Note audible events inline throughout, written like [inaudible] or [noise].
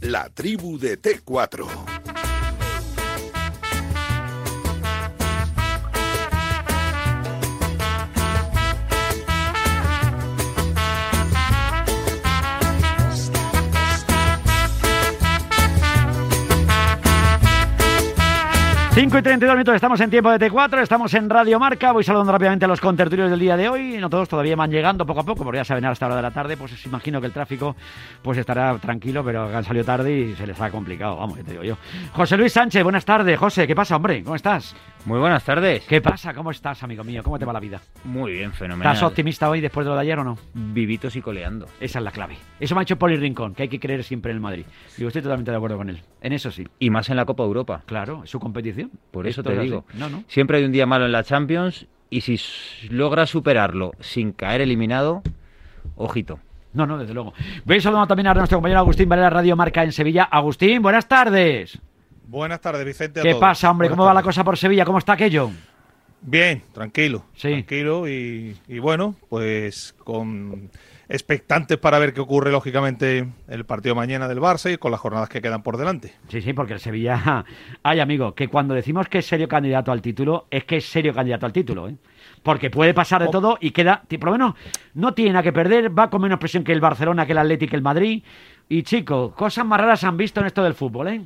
la tribu de T4. 5 y 32 minutos, estamos en tiempo de T4, estamos en Radio Marca. Voy saludando rápidamente a los contertulios del día de hoy. No todos todavía van llegando poco a poco, porque ya saben a esta hora de la tarde. Pues imagino que el tráfico pues estará tranquilo, pero han salido tarde y se les ha complicado. Vamos, te digo yo. José Luis Sánchez, buenas tardes. José, ¿qué pasa, hombre? ¿Cómo estás? Muy buenas tardes. ¿Qué pasa? ¿Cómo estás, amigo mío? ¿Cómo te va la vida? Muy bien, fenomenal. ¿Estás optimista hoy después de lo de ayer o no? Vivitos y coleando. Esa es la clave. Eso me ha hecho Poli Rincón, que hay que creer siempre en el Madrid. Y estoy totalmente de acuerdo con él. En eso sí. Y más en la Copa Europa. Claro, es su competición. Por eso te digo. No, no. Siempre hay un día malo en la Champions y si logras superarlo sin caer eliminado, ojito. No, no, desde luego. Voy saludando también a nuestro compañero Agustín Valera Radio Marca en Sevilla. Agustín, buenas tardes. Buenas tardes, Vicente. ¿Qué pasa, hombre? ¿Cómo va la cosa por Sevilla? ¿Cómo está aquello? Bien, tranquilo. Sí. Tranquilo y, y bueno, pues con expectantes para ver qué ocurre, lógicamente, el partido mañana del Barça y con las jornadas que quedan por delante. Sí, sí, porque el Sevilla. [laughs] Ay, amigo, que cuando decimos que es serio candidato al título, es que es serio candidato al título, ¿eh? Porque puede pasar de Oh. todo y queda. Por lo menos no tiene nada que perder, va con menos presión que el Barcelona, que el Atlético, que el Madrid. Y chicos, cosas más raras han visto en esto del fútbol, ¿eh?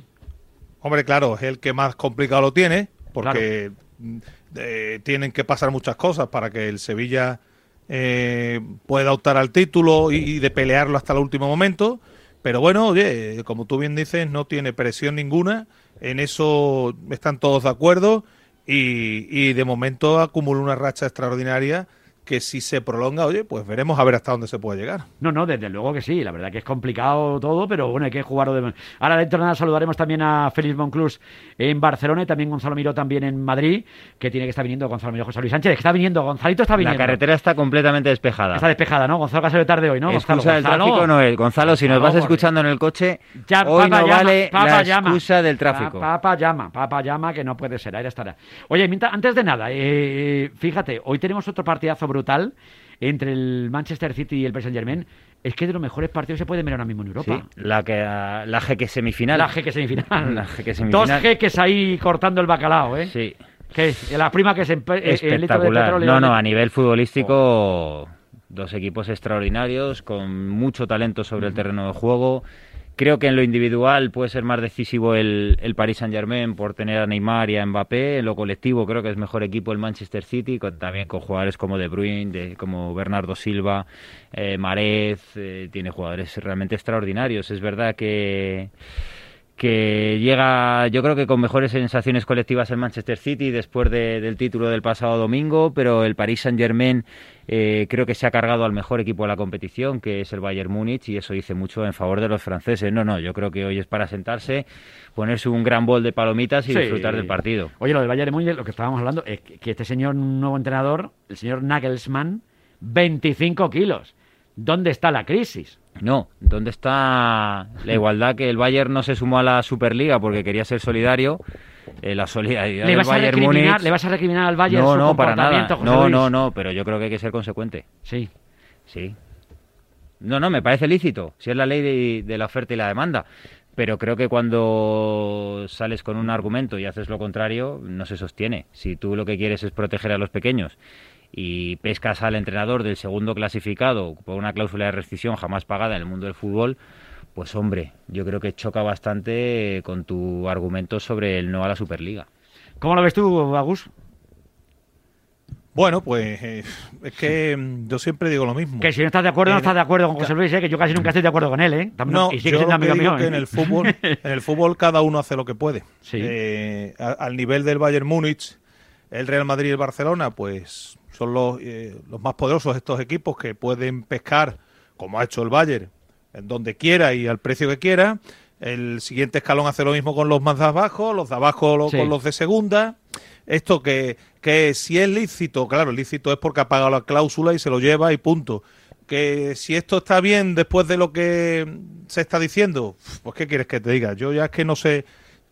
Hombre, claro, es el que más complicado lo tiene, porque mm, eh, tienen que pasar muchas cosas para que el Sevilla eh, pueda optar al título y, de pelearlo hasta el último momento. Pero bueno, oye, como tú bien dices, no tiene presión ninguna. En eso están todos de acuerdo. Y, y de momento acumula una racha extraordinaria que si se prolonga, oye, pues veremos a ver hasta dónde se puede llegar. No, no, desde luego que sí. La verdad que es complicado todo, pero bueno, hay que jugarlo de. Ahora dentro de nada saludaremos también a Félix Monclús en Barcelona y también Gonzalo Miró también en Madrid, que tiene que estar viniendo Gonzalo Miró José Luis Sánchez. que Está viniendo, Gonzalito está La viniendo. carretera está completamente despejada. Está despejada, ¿no? Gonzalo que ha salido tarde hoy, ¿no? Gonzalo, Excusa del Gonzalo. tráfico no es. Gonzalo, si nos vas escuchando en el coche, Ya, hoy papa no llama, vale papa la llama. excusa del tráfico. Pa- Papa llama, papa llama, que no puede ser, ahí estará. Oye, mientras- antes de nada, eh, fíjate, hoy tenemos otro partidazo brutal entre el Manchester City y el Paris Saint Germain. Es que de los mejores partidos se puede ver ahora mismo en Europa. Sí, la, que, la jeque semifinal. La jeque semifinal. La jeque semifinal. Dos jeques ahí cortando el bacalao, ¿eh? Sí, Que la prima que se eh, el espectacular. No, no, a nivel futbolístico, dos equipos extraordinarios, con mucho talento sobre el terreno de juego. Creo que en lo individual puede ser más decisivo el, el Paris Saint-Germain por tener a Neymar y a Mbappé. En lo colectivo creo que es mejor equipo el Manchester City, con- también con jugadores como De Bruyne, de- como Bernardo Silva, eh, Marez. eh, tiene jugadores realmente extraordinarios. Es verdad que que llega, yo creo que con mejores sensaciones colectivas el Manchester City después de- del título del pasado domingo, pero el Paris Saint Germain eh, creo que se ha cargado al mejor equipo de la competición, que es el Bayern Múnich, y eso dice mucho en favor de los franceses. No, no, yo creo que hoy es para sentarse, ponerse un gran bol de palomitas y Sí. disfrutar del partido. Oye, lo del Bayern Múnich, lo que estábamos hablando, es que que este señor nuevo entrenador, el señor Nagelsmann, 25 kilos. ¿Dónde está la crisis? No, ¿dónde está la igualdad que el Bayern no se sumó a la Superliga porque quería ser solidario? Eh, la solidaridad ¿Le del vas, a Bayern recriminar, Múnich- ¿Le vas a recriminar al Bayern no, su no, para nada. José No, Luis? no, no, pero yo creo que hay que ser consecuente. Sí. Sí. No, no, me parece lícito, si es la ley de, de la oferta y la demanda. Pero creo que cuando sales con un argumento y haces lo contrario, no se sostiene. Si tú lo que quieres es proteger a los pequeños y pescas al entrenador del segundo clasificado por una cláusula de rescisión jamás pagada en el mundo del fútbol, pues hombre, yo creo que choca bastante con tu argumento sobre el no a la Superliga. ¿Cómo lo ves tú, Agus? Bueno, pues eh, es que mm, yo siempre digo lo mismo. Que si no estás de acuerdo, no estás de acuerdo con José Luis, ¿eh? que yo casi nunca estoy de acuerdo con él, ¿eh? También- No, y sigue yo siendo lo que amigo digo mío. que ¿eh? en el fútbol, en el fútbol cada uno hace lo que puede. Sí. Eh, a- al nivel del Bayern Múnich, el Real Madrid y el Barcelona, pues son los, eh, los más poderosos estos equipos que pueden pescar, como ha hecho el Bayern, en donde quiera y al precio que quiera. El siguiente escalón hace lo mismo con los más de abajo, los de abajo lo- Sí. con los de segunda. Esto que, que si es lícito, claro, lícito es porque ha pagado la cláusula y se lo lleva y punto. Que si esto está bien después de lo que se está diciendo, pues ¿qué quieres que te diga? Yo ya es que no sé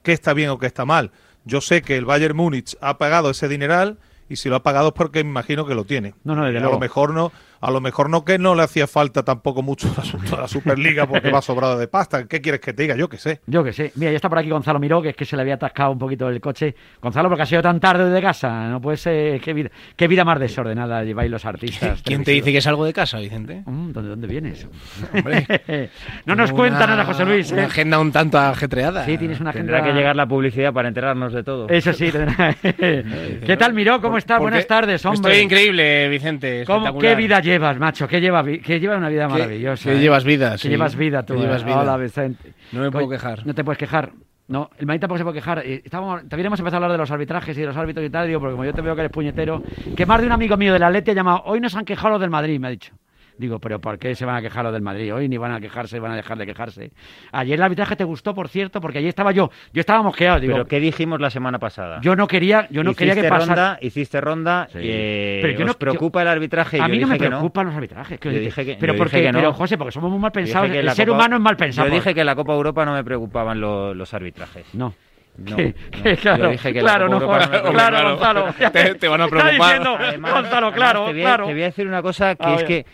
qué está bien o qué está mal. Yo sé que el Bayern Múnich ha pagado ese dineral y si lo ha pagado es porque me imagino que lo tiene. No, no, desde a luego. lo mejor no, a lo mejor no que no le hacía falta tampoco mucho el asunto de la Superliga porque va sobrado de pasta. ¿Qué quieres que te diga? Yo que sé. Yo que sé. Mira, ya está por aquí Gonzalo Miró, que es que se le había atascado un poquito el coche. Gonzalo, porque ha sido tan tarde de casa. No puede ser. Qué vida, qué vida más desordenada lleváis los artistas. ¿Quién te dice que salgo de casa, Vicente? Mm, ¿Dónde, ¿Dónde vienes? Hombre, [laughs] no nos tengo cuenta una- nada, José Luis. Una ¿eh? agenda un tanto ajetreada. Sí, tienes una agenda. Tendrá que llegar la publicidad para enterarnos de todo. Eso sí. tendrá- [laughs] ¿Qué tal, Miró? ¿Cómo estás? ¿Por Buenas tardes, hombre. Estoy increíble, Vicente. ¿Cómo- espectacular. ¿Qué vida llevas, macho? ¿Qué lleva, vi- qué lleva una vida ¿Qué- maravillosa? qué eh? llevas vida, ¿Qué sí. llevas vida tú? ¿Qué llevas eh? vida? Hola, Vicente. No me puedo quejar. No te puedes quejar. No, el Madrid tampoco se puede quejar. Eh, Estábamos, también hemos empezado a hablar de los arbitrajes y de los árbitros y tal, digo, porque como yo te veo que eres puñetero, que más de un amigo mío del Atleti ha llamado, hoy nos han quejado los del Madrid, me ha dicho. Digo, pero ¿por qué se van a quejar los del Madrid? Hoy ni van a quejarse, van a dejar de quejarse. Ayer el arbitraje te gustó, por cierto, porque ayer estaba yo, yo estaba mosqueado, digo, Pero ¿qué dijimos la semana pasada? yo no quería, yo no quería que Hiciste pasara. ronda, hiciste ronda. Sí. eh, Pero yo ¿os no- preocupa el arbitraje? A Yo mí no me dije preocupan los arbitrajes. que Yo dices, dije que- pero yo porque, dije que no. pero José, porque somos muy mal pensados. El ser Copa- humano es mal pensado. Yo dije que en la Copa Europa no me preocupaban lo- los arbitrajes. No. No, Que- no. que claro, dije que claro, no claro. Gonzalo. [laughs] Te- te van a preocupar. diciendo, Además- Gonzalo, además claro, te voy, a, claro. te voy a decir una cosa que A es ver. que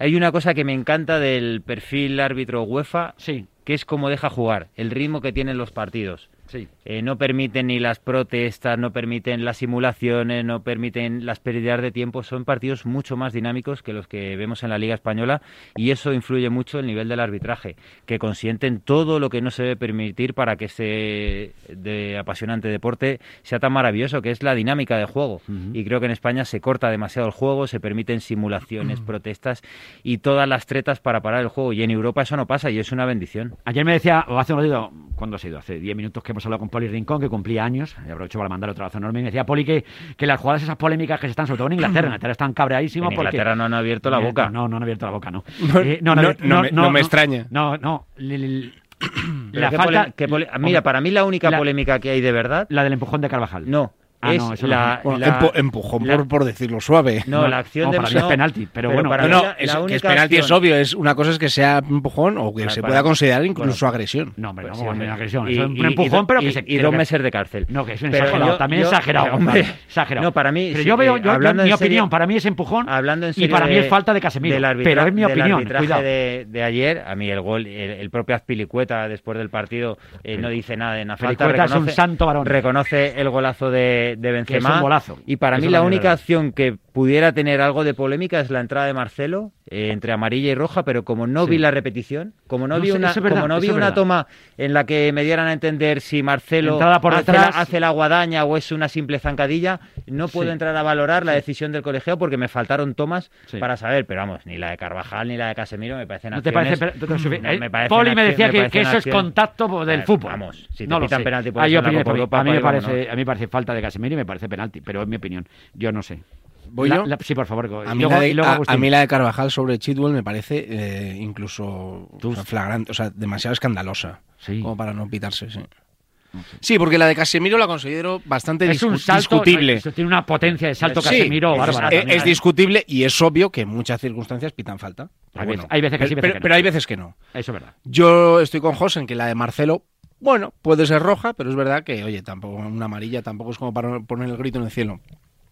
hay una cosa que me encanta del perfil árbitro UEFA, Sí, que es cómo deja jugar, el ritmo que tienen los partidos. Sí. Eh, no permiten ni las protestas, no permiten las simulaciones, no permiten las pérdidas de tiempo. Son partidos mucho más dinámicos que los que vemos en la Liga Española y eso influye mucho el nivel del arbitraje, que consienten todo lo que no se debe permitir para que este de apasionante deporte sea tan maravilloso, que es la dinámica de juego. Y creo que en España se corta demasiado el juego, se permiten simulaciones, protestas y todas las tretas para parar el juego. Y en Europa eso no pasa y es una bendición. Ayer me decía, o hace un ratito, ¿cuándo ha sido? Hace 10 minutos que hemos hablado con Poli Rincón, que cumplía años, y aprovecho para mandar otro abrazo enorme, y me decía Poli que, que las jugadas esas polémicas que se están, sobre todo en Inglaterra, en Inglaterra están cabreadísimos En porque... Inglaterra no han abierto la boca. No, no, no han abierto la boca, no. No, Eh, no, no me- no me extraña. No, no. La falta... Mira, para mí la única la- polémica que hay de verdad, La del empujón de Carvajal. no, Ah, es no, eso la, Bueno, la- empujón la- por, por decirlo suave. no, la acción no, de para mí es penalti, pero bueno. para No, la- es, la que es penalti es obvio. Es una cosa es que sea empujón o que Para- se para- pueda considerar incluso bueno. agresión. No, hombre, Pues no, sí, agresión. Y- es un y- empujón, y- pero que se... y dos meses de cárcel. No, que es un Pero exagerado. yo- también yo- exagerado. hombre, exagerado. No, para mí, Pero yo veo, yo- yo- hablando mi en opinión, para mí es empujón. Hablando en y para mí es falta de Casemiro. pero es mi opinión, cuidado. de, ayer, a mí el gol, el, propio Azpilicueta después del partido eh, no dice nada de una falta. Azpilicueta es un santo varón. Reconoce el golazo de, de es Benzema. un golazo. Y para mí la única acción que pudiera tener algo de polémica es la entrada de Marcelo eh, entre amarilla y roja, pero como no Sí. vi la repetición, como no, No vi una, verdad, como no vi una toma en la que me dieran a entender si Marcelo por hace, la, hace la guadaña o es una simple zancadilla, no puedo Sí. entrar a valorar la decisión del colegiado porque me faltaron tomas Sí. para saber, pero vamos, ni la de Carvajal ni la de Casemiro me parecen ¿No te parece? pero- no, eh, me parecen Poli me decía que, eso es contacto del fútbol. Vamos, si te no lo pitan penalti por Copa Europa, a mí me pues, parece, vámonos. a mí me parece falta de Casemiro y me parece penalti, pero es mi opinión. Yo no sé. ¿Voy La- yo? la- sí, por favor. A mí, luego- la de, y luego a- Agustín. a mí la de Carvajal sobre Chitwell me parece eh, incluso o sea, flagrante, o sea, demasiado escandalosa. Sí. Como para no pitarse, sí. Sí, porque la de Casemiro la considero bastante es un discu- salto, discutible. tiene una potencia de salto Sí, Casemiro es, bárbara. es- también. es discutible y es obvio que en muchas circunstancias pitan falta. Pero Hay bueno, veces- hay veces que sí, pero, veces que no. pero hay veces que no. Eso es verdad. Yo estoy con José en que la de Marcelo, bueno, puede ser roja, pero es verdad que, oye, tampoco una amarilla tampoco es como para poner el grito en el cielo.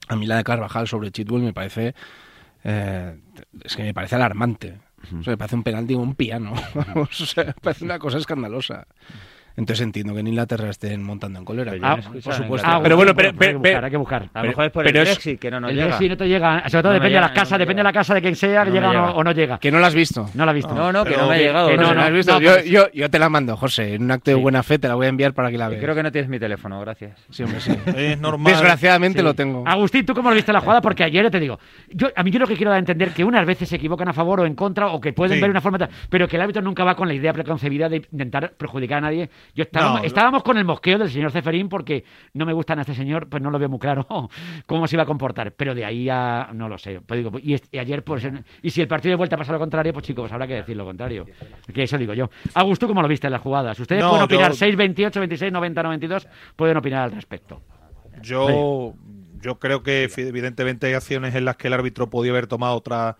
A mí la de Carvajal sobre Chitwell me parece, eh, es que me parece alarmante. O sea, me parece un penalti o un piano. [laughs] o sea, me parece una cosa escandalosa. Entonces entiendo que en Inglaterra estén montando en cólera. Pero Ah, por supuesto. Pero bueno, pero- hay que pero- buscar, hay que buscar. A lo pero- mejor es por pero el es- Brexit que no nos el llega. Brexit no te llega, sobre todo No depende de llega, la no casa, me depende de la casa de quien sea, que llega o no, llega. o no llega. Que no la has visto. No la he visto. No, no, que Pero no me ha llegado. que no, no, No, no. la has visto. no, yo, pues- yo, yo te la mando, José, en un acto de buena fe te la voy a enviar para que la veas. Creo que no tienes mi teléfono, gracias. Sí, hombre, sí. [laughs] Es normal. Desgraciadamente Sí. lo tengo. Agustín, ¿tú cómo lo viste la jugada? Porque ayer te digo, yo, a mí yo lo que quiero dar a entender que unas veces se equivocan a favor o en contra o que pueden ver una forma, tal, pero que el árbitro nunca va con la idea preconcebida de intentar perjudicar a nadie. Yo estábamos, No, estábamos con el mosqueo del señor Ceferín porque no me gustan a este señor, pues no lo veo muy claro [laughs] cómo se iba a comportar. Pero de ahí a no lo sé. Pues digo, y, y ayer, pues, y si el partido de vuelta pasa lo contrario, pues chicos, habrá que decir lo contrario. Que eso digo yo. Augusto, ¿cómo lo viste en las jugadas? Ustedes No, pueden opinar yo- 6, 28, 26, 90, 92, pueden opinar al respecto. Yo, yo creo que evidentemente hay acciones en las que el árbitro podía haber tomado otra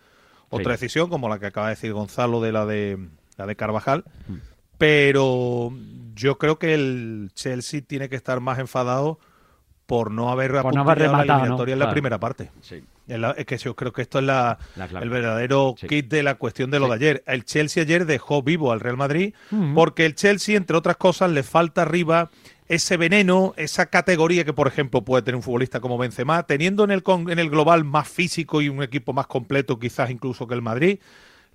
otra Sí. decisión, como la que acaba de decir Gonzalo de la de la de Carvajal. Mm. Pero yo creo que el Chelsea tiene que estar más enfadado por no haber Por no apuntado haber la rematado, ¿no? eliminatoria en la Claro. primera parte. Es que yo creo que esto es la, el verdadero kit de la cuestión de lo de ayer. El Chelsea ayer dejó vivo al Real Madrid porque el Chelsea, entre otras cosas, le falta arriba ese veneno, esa categoría que, por ejemplo, puede tener un futbolista como Benzema, teniendo en el, en el global más físico y un equipo más completo quizás incluso que el Madrid,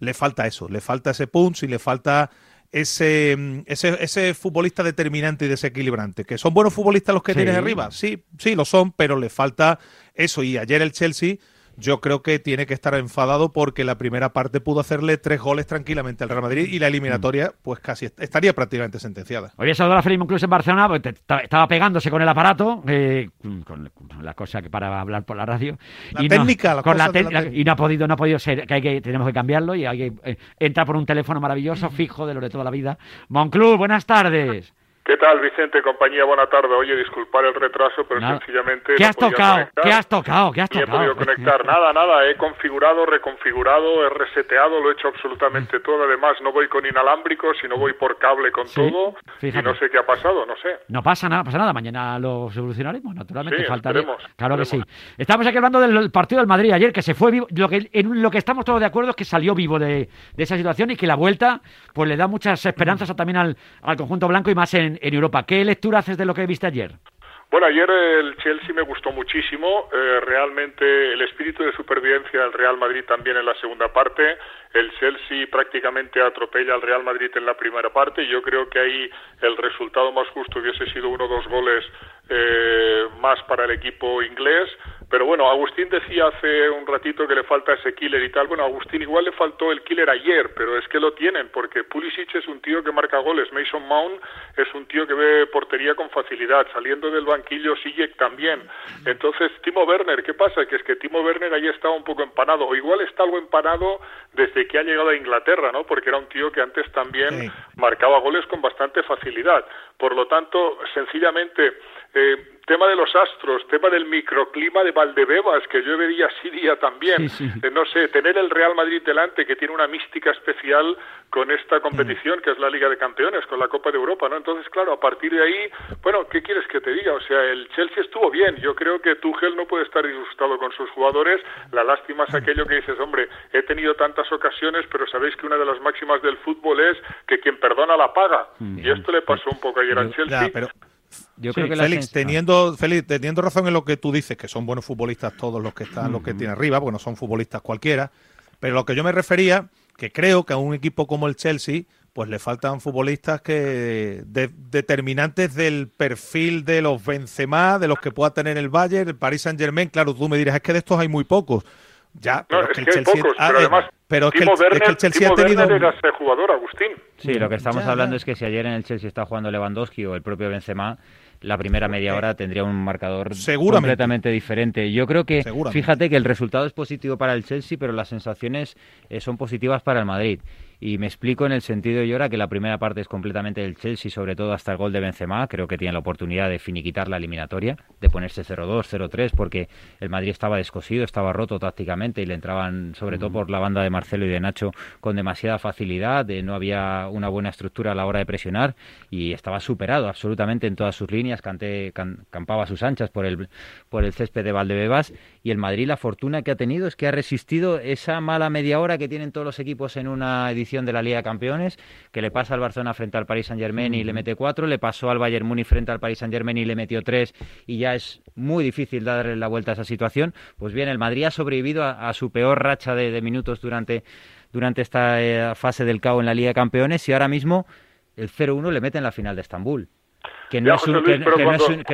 le falta eso, le falta ese punch y le falta ese, ese, ese futbolista determinante y desequilibrante. ¿Que son buenos futbolistas los que tienes arriba? Sí, sí, lo son, pero le falta eso. Y ayer el Chelsea yo creo que tiene que estar enfadado porque la primera parte pudo hacerle tres goles tranquilamente al Real Madrid y la eliminatoria pues casi estaría prácticamente sentenciada. Hoy he saludado a Felipe Incluso en Barcelona, porque estaba pegándose con el aparato, eh, con, la cosa que para hablar por la radio. La y técnica, la con la, Y no ha podido, no ha podido ser, que, hay que tenemos que cambiarlo y hay que eh, entrar por un teléfono maravilloso, fijo de lo de toda la vida. Monclub, buenas tardes. ¿Qué tal, Vicente? Compañía, buena tarde. Oye, disculpar el retraso, pero sencillamente. ¿Qué has tocado? ¿Qué has tocado? ¿Qué has tocado? he podido conectar. [laughs] nada, nada. He configurado, reconfigurado, he reseteado, lo he hecho absolutamente todo. Además, no voy con inalámbricos, sino voy por cable con todo. Y no sé qué ha pasado, no sé. No pasa nada, pasa nada. Mañana lo solucionaremos, naturalmente. Sí, falta Claro que sí. Estamos aquí hablando del partido del Madrid ayer, que se fue vivo. Lo que, en lo que estamos todos de acuerdo es que salió vivo de, esa situación y que la vuelta pues le da muchas esperanzas también al, al conjunto blanco y más en, en Europa. ¿Qué lectura haces de lo que viste ayer? Bueno, ayer el Chelsea me gustó muchísimo. Eh, realmente el espíritu de supervivencia del Real Madrid también en la segunda parte. El Chelsea prácticamente atropella al Real Madrid en la primera parte. Yo creo que ahí el resultado más justo hubiese sido uno o dos goles eh, más para el equipo inglés. Pero bueno, Agustín decía hace un ratito que le falta ese killer y tal. Bueno, Agustín igual le faltó el killer ayer, pero es que lo tienen, porque Pulisic es un tío que marca goles, Mason Mount es un tío que ve portería con facilidad, saliendo del banquillo Sijek también. Entonces, Timo Werner, ¿qué pasa? Que es que Timo Werner ahí estaba un poco empanado, o igual está algo empanado desde que ha llegado a Inglaterra, ¿no? Porque era un tío que antes también marcaba goles con bastante facilidad. Por lo tanto, sencillamente eh, tema de los astros, tema del microclima de Valdebebas, que yo vería Siria también. Eh, no sé, tener el Real Madrid delante, que tiene una mística especial con esta competición, que es la Liga de Campeones, con la Copa de Europa, ¿no? Entonces, claro, a partir de ahí, bueno, ¿qué quieres que te diga? O sea, el Chelsea estuvo bien. Yo creo que Tuchel no puede estar disgustado con sus jugadores. La lástima es aquello que dices, hombre, he tenido tantas ocasiones, pero sabéis que una de las máximas del fútbol es que quien perdona la paga. Y esto le pasó un poco ayer al Chelsea. Yo creo que Félix, teniendo, Félix, teniendo razón en lo que tú dices, que son buenos futbolistas todos los que están, los que tienen arriba, porque no son futbolistas cualquiera, pero lo que yo me refería, que creo que a un equipo como el Chelsea, pues le faltan futbolistas que determinantes del perfil de los Benzema, de los que pueda tener el Bayern, el Paris Saint Germain, claro, tú me dirás, es que de estos hay muy pocos. Ya, pero es que, el Chelsea, pero además, pero es que, el, Chelsea ha tenido era ese jugador, Agustín. Sí, lo que estamos hablando es que si ayer en el Chelsea está jugando Lewandowski o el propio Benzema, la primera media hora tendría un marcador completamente diferente. Yo creo que, fíjate que el resultado es positivo para el Chelsea, pero las sensaciones eh, son positivas para el Madrid. Y me explico en el sentido, de ahora que la primera parte es completamente del Chelsea, sobre todo hasta el gol de Benzema. Creo que tiene la oportunidad de finiquitar la eliminatoria, de ponerse 0-2, 0-3, porque el Madrid estaba descosido, estaba roto tácticamente y le entraban, sobre todo por la banda de Marcelo y de Nacho, con demasiada facilidad. De, no había una buena estructura a la hora de presionar y estaba superado absolutamente en todas sus líneas. Cante, campaba a sus anchas por el, por el césped de Valdebebas. Y el Madrid, la fortuna que ha tenido es que ha resistido esa mala media hora que tienen todos los equipos en una edición de la Liga de Campeones, que le pasa al Barcelona frente al Paris Saint Germain y le mete cuatro, le pasó al Bayern Múnich frente al Paris Saint Germain y le metió tres, y ya es muy difícil darle la vuelta a esa situación. Pues bien, el Madrid ha sobrevivido a, su peor racha de, minutos durante, durante esta eh, fase del CAO en la Liga de Campeones y ahora mismo el 0-1 le mete en la final de Estambul que no, es un, que,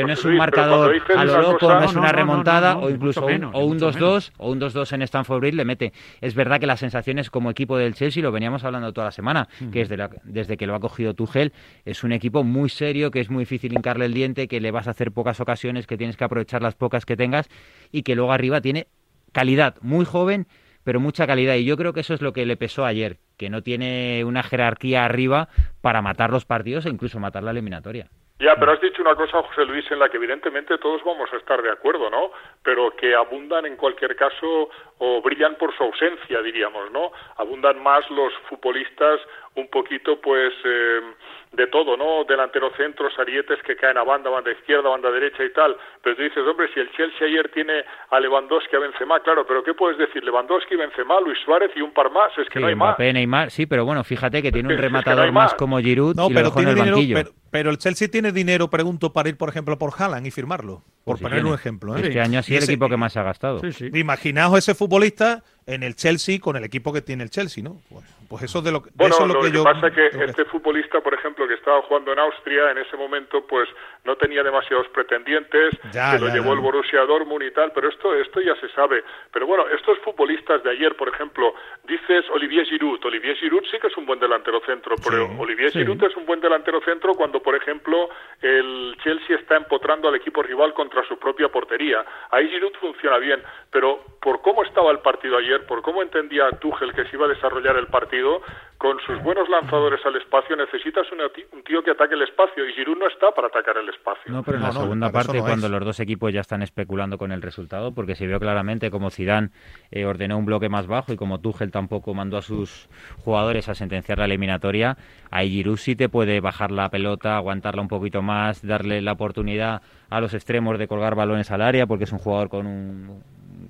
no es un, marcador a lo loco, no es una remontada o incluso un, o un 2-2 o un 2-2 en Stanford Bridge le mete. Es verdad que las sensaciones como equipo del Chelsea, lo veníamos hablando toda la semana, que desde, desde que lo ha cogido Tuchel, es un equipo muy serio, que es muy difícil hincarle el diente, que le vas a hacer pocas ocasiones, que tienes que aprovechar las pocas que tengas y que luego arriba tiene calidad, muy joven, pero mucha calidad. Y yo creo que eso es lo que le pesó ayer, que no tiene una jerarquía arriba para matar los partidos e incluso matar la eliminatoria. Ya, pero has dicho una cosa, José Luis, en la que evidentemente todos vamos a estar de acuerdo, ¿no? Pero que abundan en cualquier caso o brillan por su ausencia, diríamos, ¿no? Abundan más los futbolistas un poquito, pues, eh, de todo, ¿no? Delantero centros, arietes que caen a banda, banda izquierda, banda derecha y tal. Pero tú dices, hombre, si el Chelsea ayer tiene a Lewandowski, a Benzema, claro, pero ¿qué puedes decir? Lewandowski, Benzema, Luis Suárez y un par más, es que Sí, no hay Mbappé, más. Neymar, sí, pero bueno, fíjate que tiene un [laughs] es que no rematador más más. como Giroud No, y lo pero en tiene el dinero, banquillo. pero, pero el Chelsea tiene dinero, pregunto, para ir, por ejemplo, por Haaland y firmarlo. Por Pues sí poner un ejemplo. ¿eh? Este año ha sido el ese- equipo que más se ha gastado. Sí, sí. Imaginaos ese futbolista en el Chelsea con el equipo que tiene el Chelsea, ¿no? Pues, pues eso es de lo, que- Bueno, eso es lo, lo que, que yo pasa es que este futbolista, por ejemplo, que estaba jugando en Austria en ese momento, pues no tenía demasiados pretendientes, Ya, que lo ya, llevó ya. el Borussia Dortmund y tal, pero esto esto ya se sabe. Pero bueno, estos futbolistas de ayer, por ejemplo, dices Olivier Giroud, Olivier Giroud sí que es un buen delantero centro, pero Sí, Olivier sí. Giroud es un buen delantero centro cuando, por ejemplo, el Chelsea está empotrando al equipo rival contra su propia portería. Ahí Giroud funciona bien, pero por cómo estaba el partido ayer, por cómo entendía Tuchel que se iba a desarrollar el partido, con sus buenos lanzadores al espacio necesitas un tío que ataque el espacio y Giroud no está para atacar el espacio. No, pero en No, la no, segunda parte, no cuando es. los dos equipos ya están especulando con el resultado, porque se vio claramente como Zidane eh, ordenó un bloque más bajo y como Tuchel tampoco mandó a sus jugadores a sentenciar la eliminatoria, ahí Giroud sí te puede bajar la pelota, aguantarla un poquito más, darle la oportunidad a los extremos de colgar balones al área, porque es un jugador con un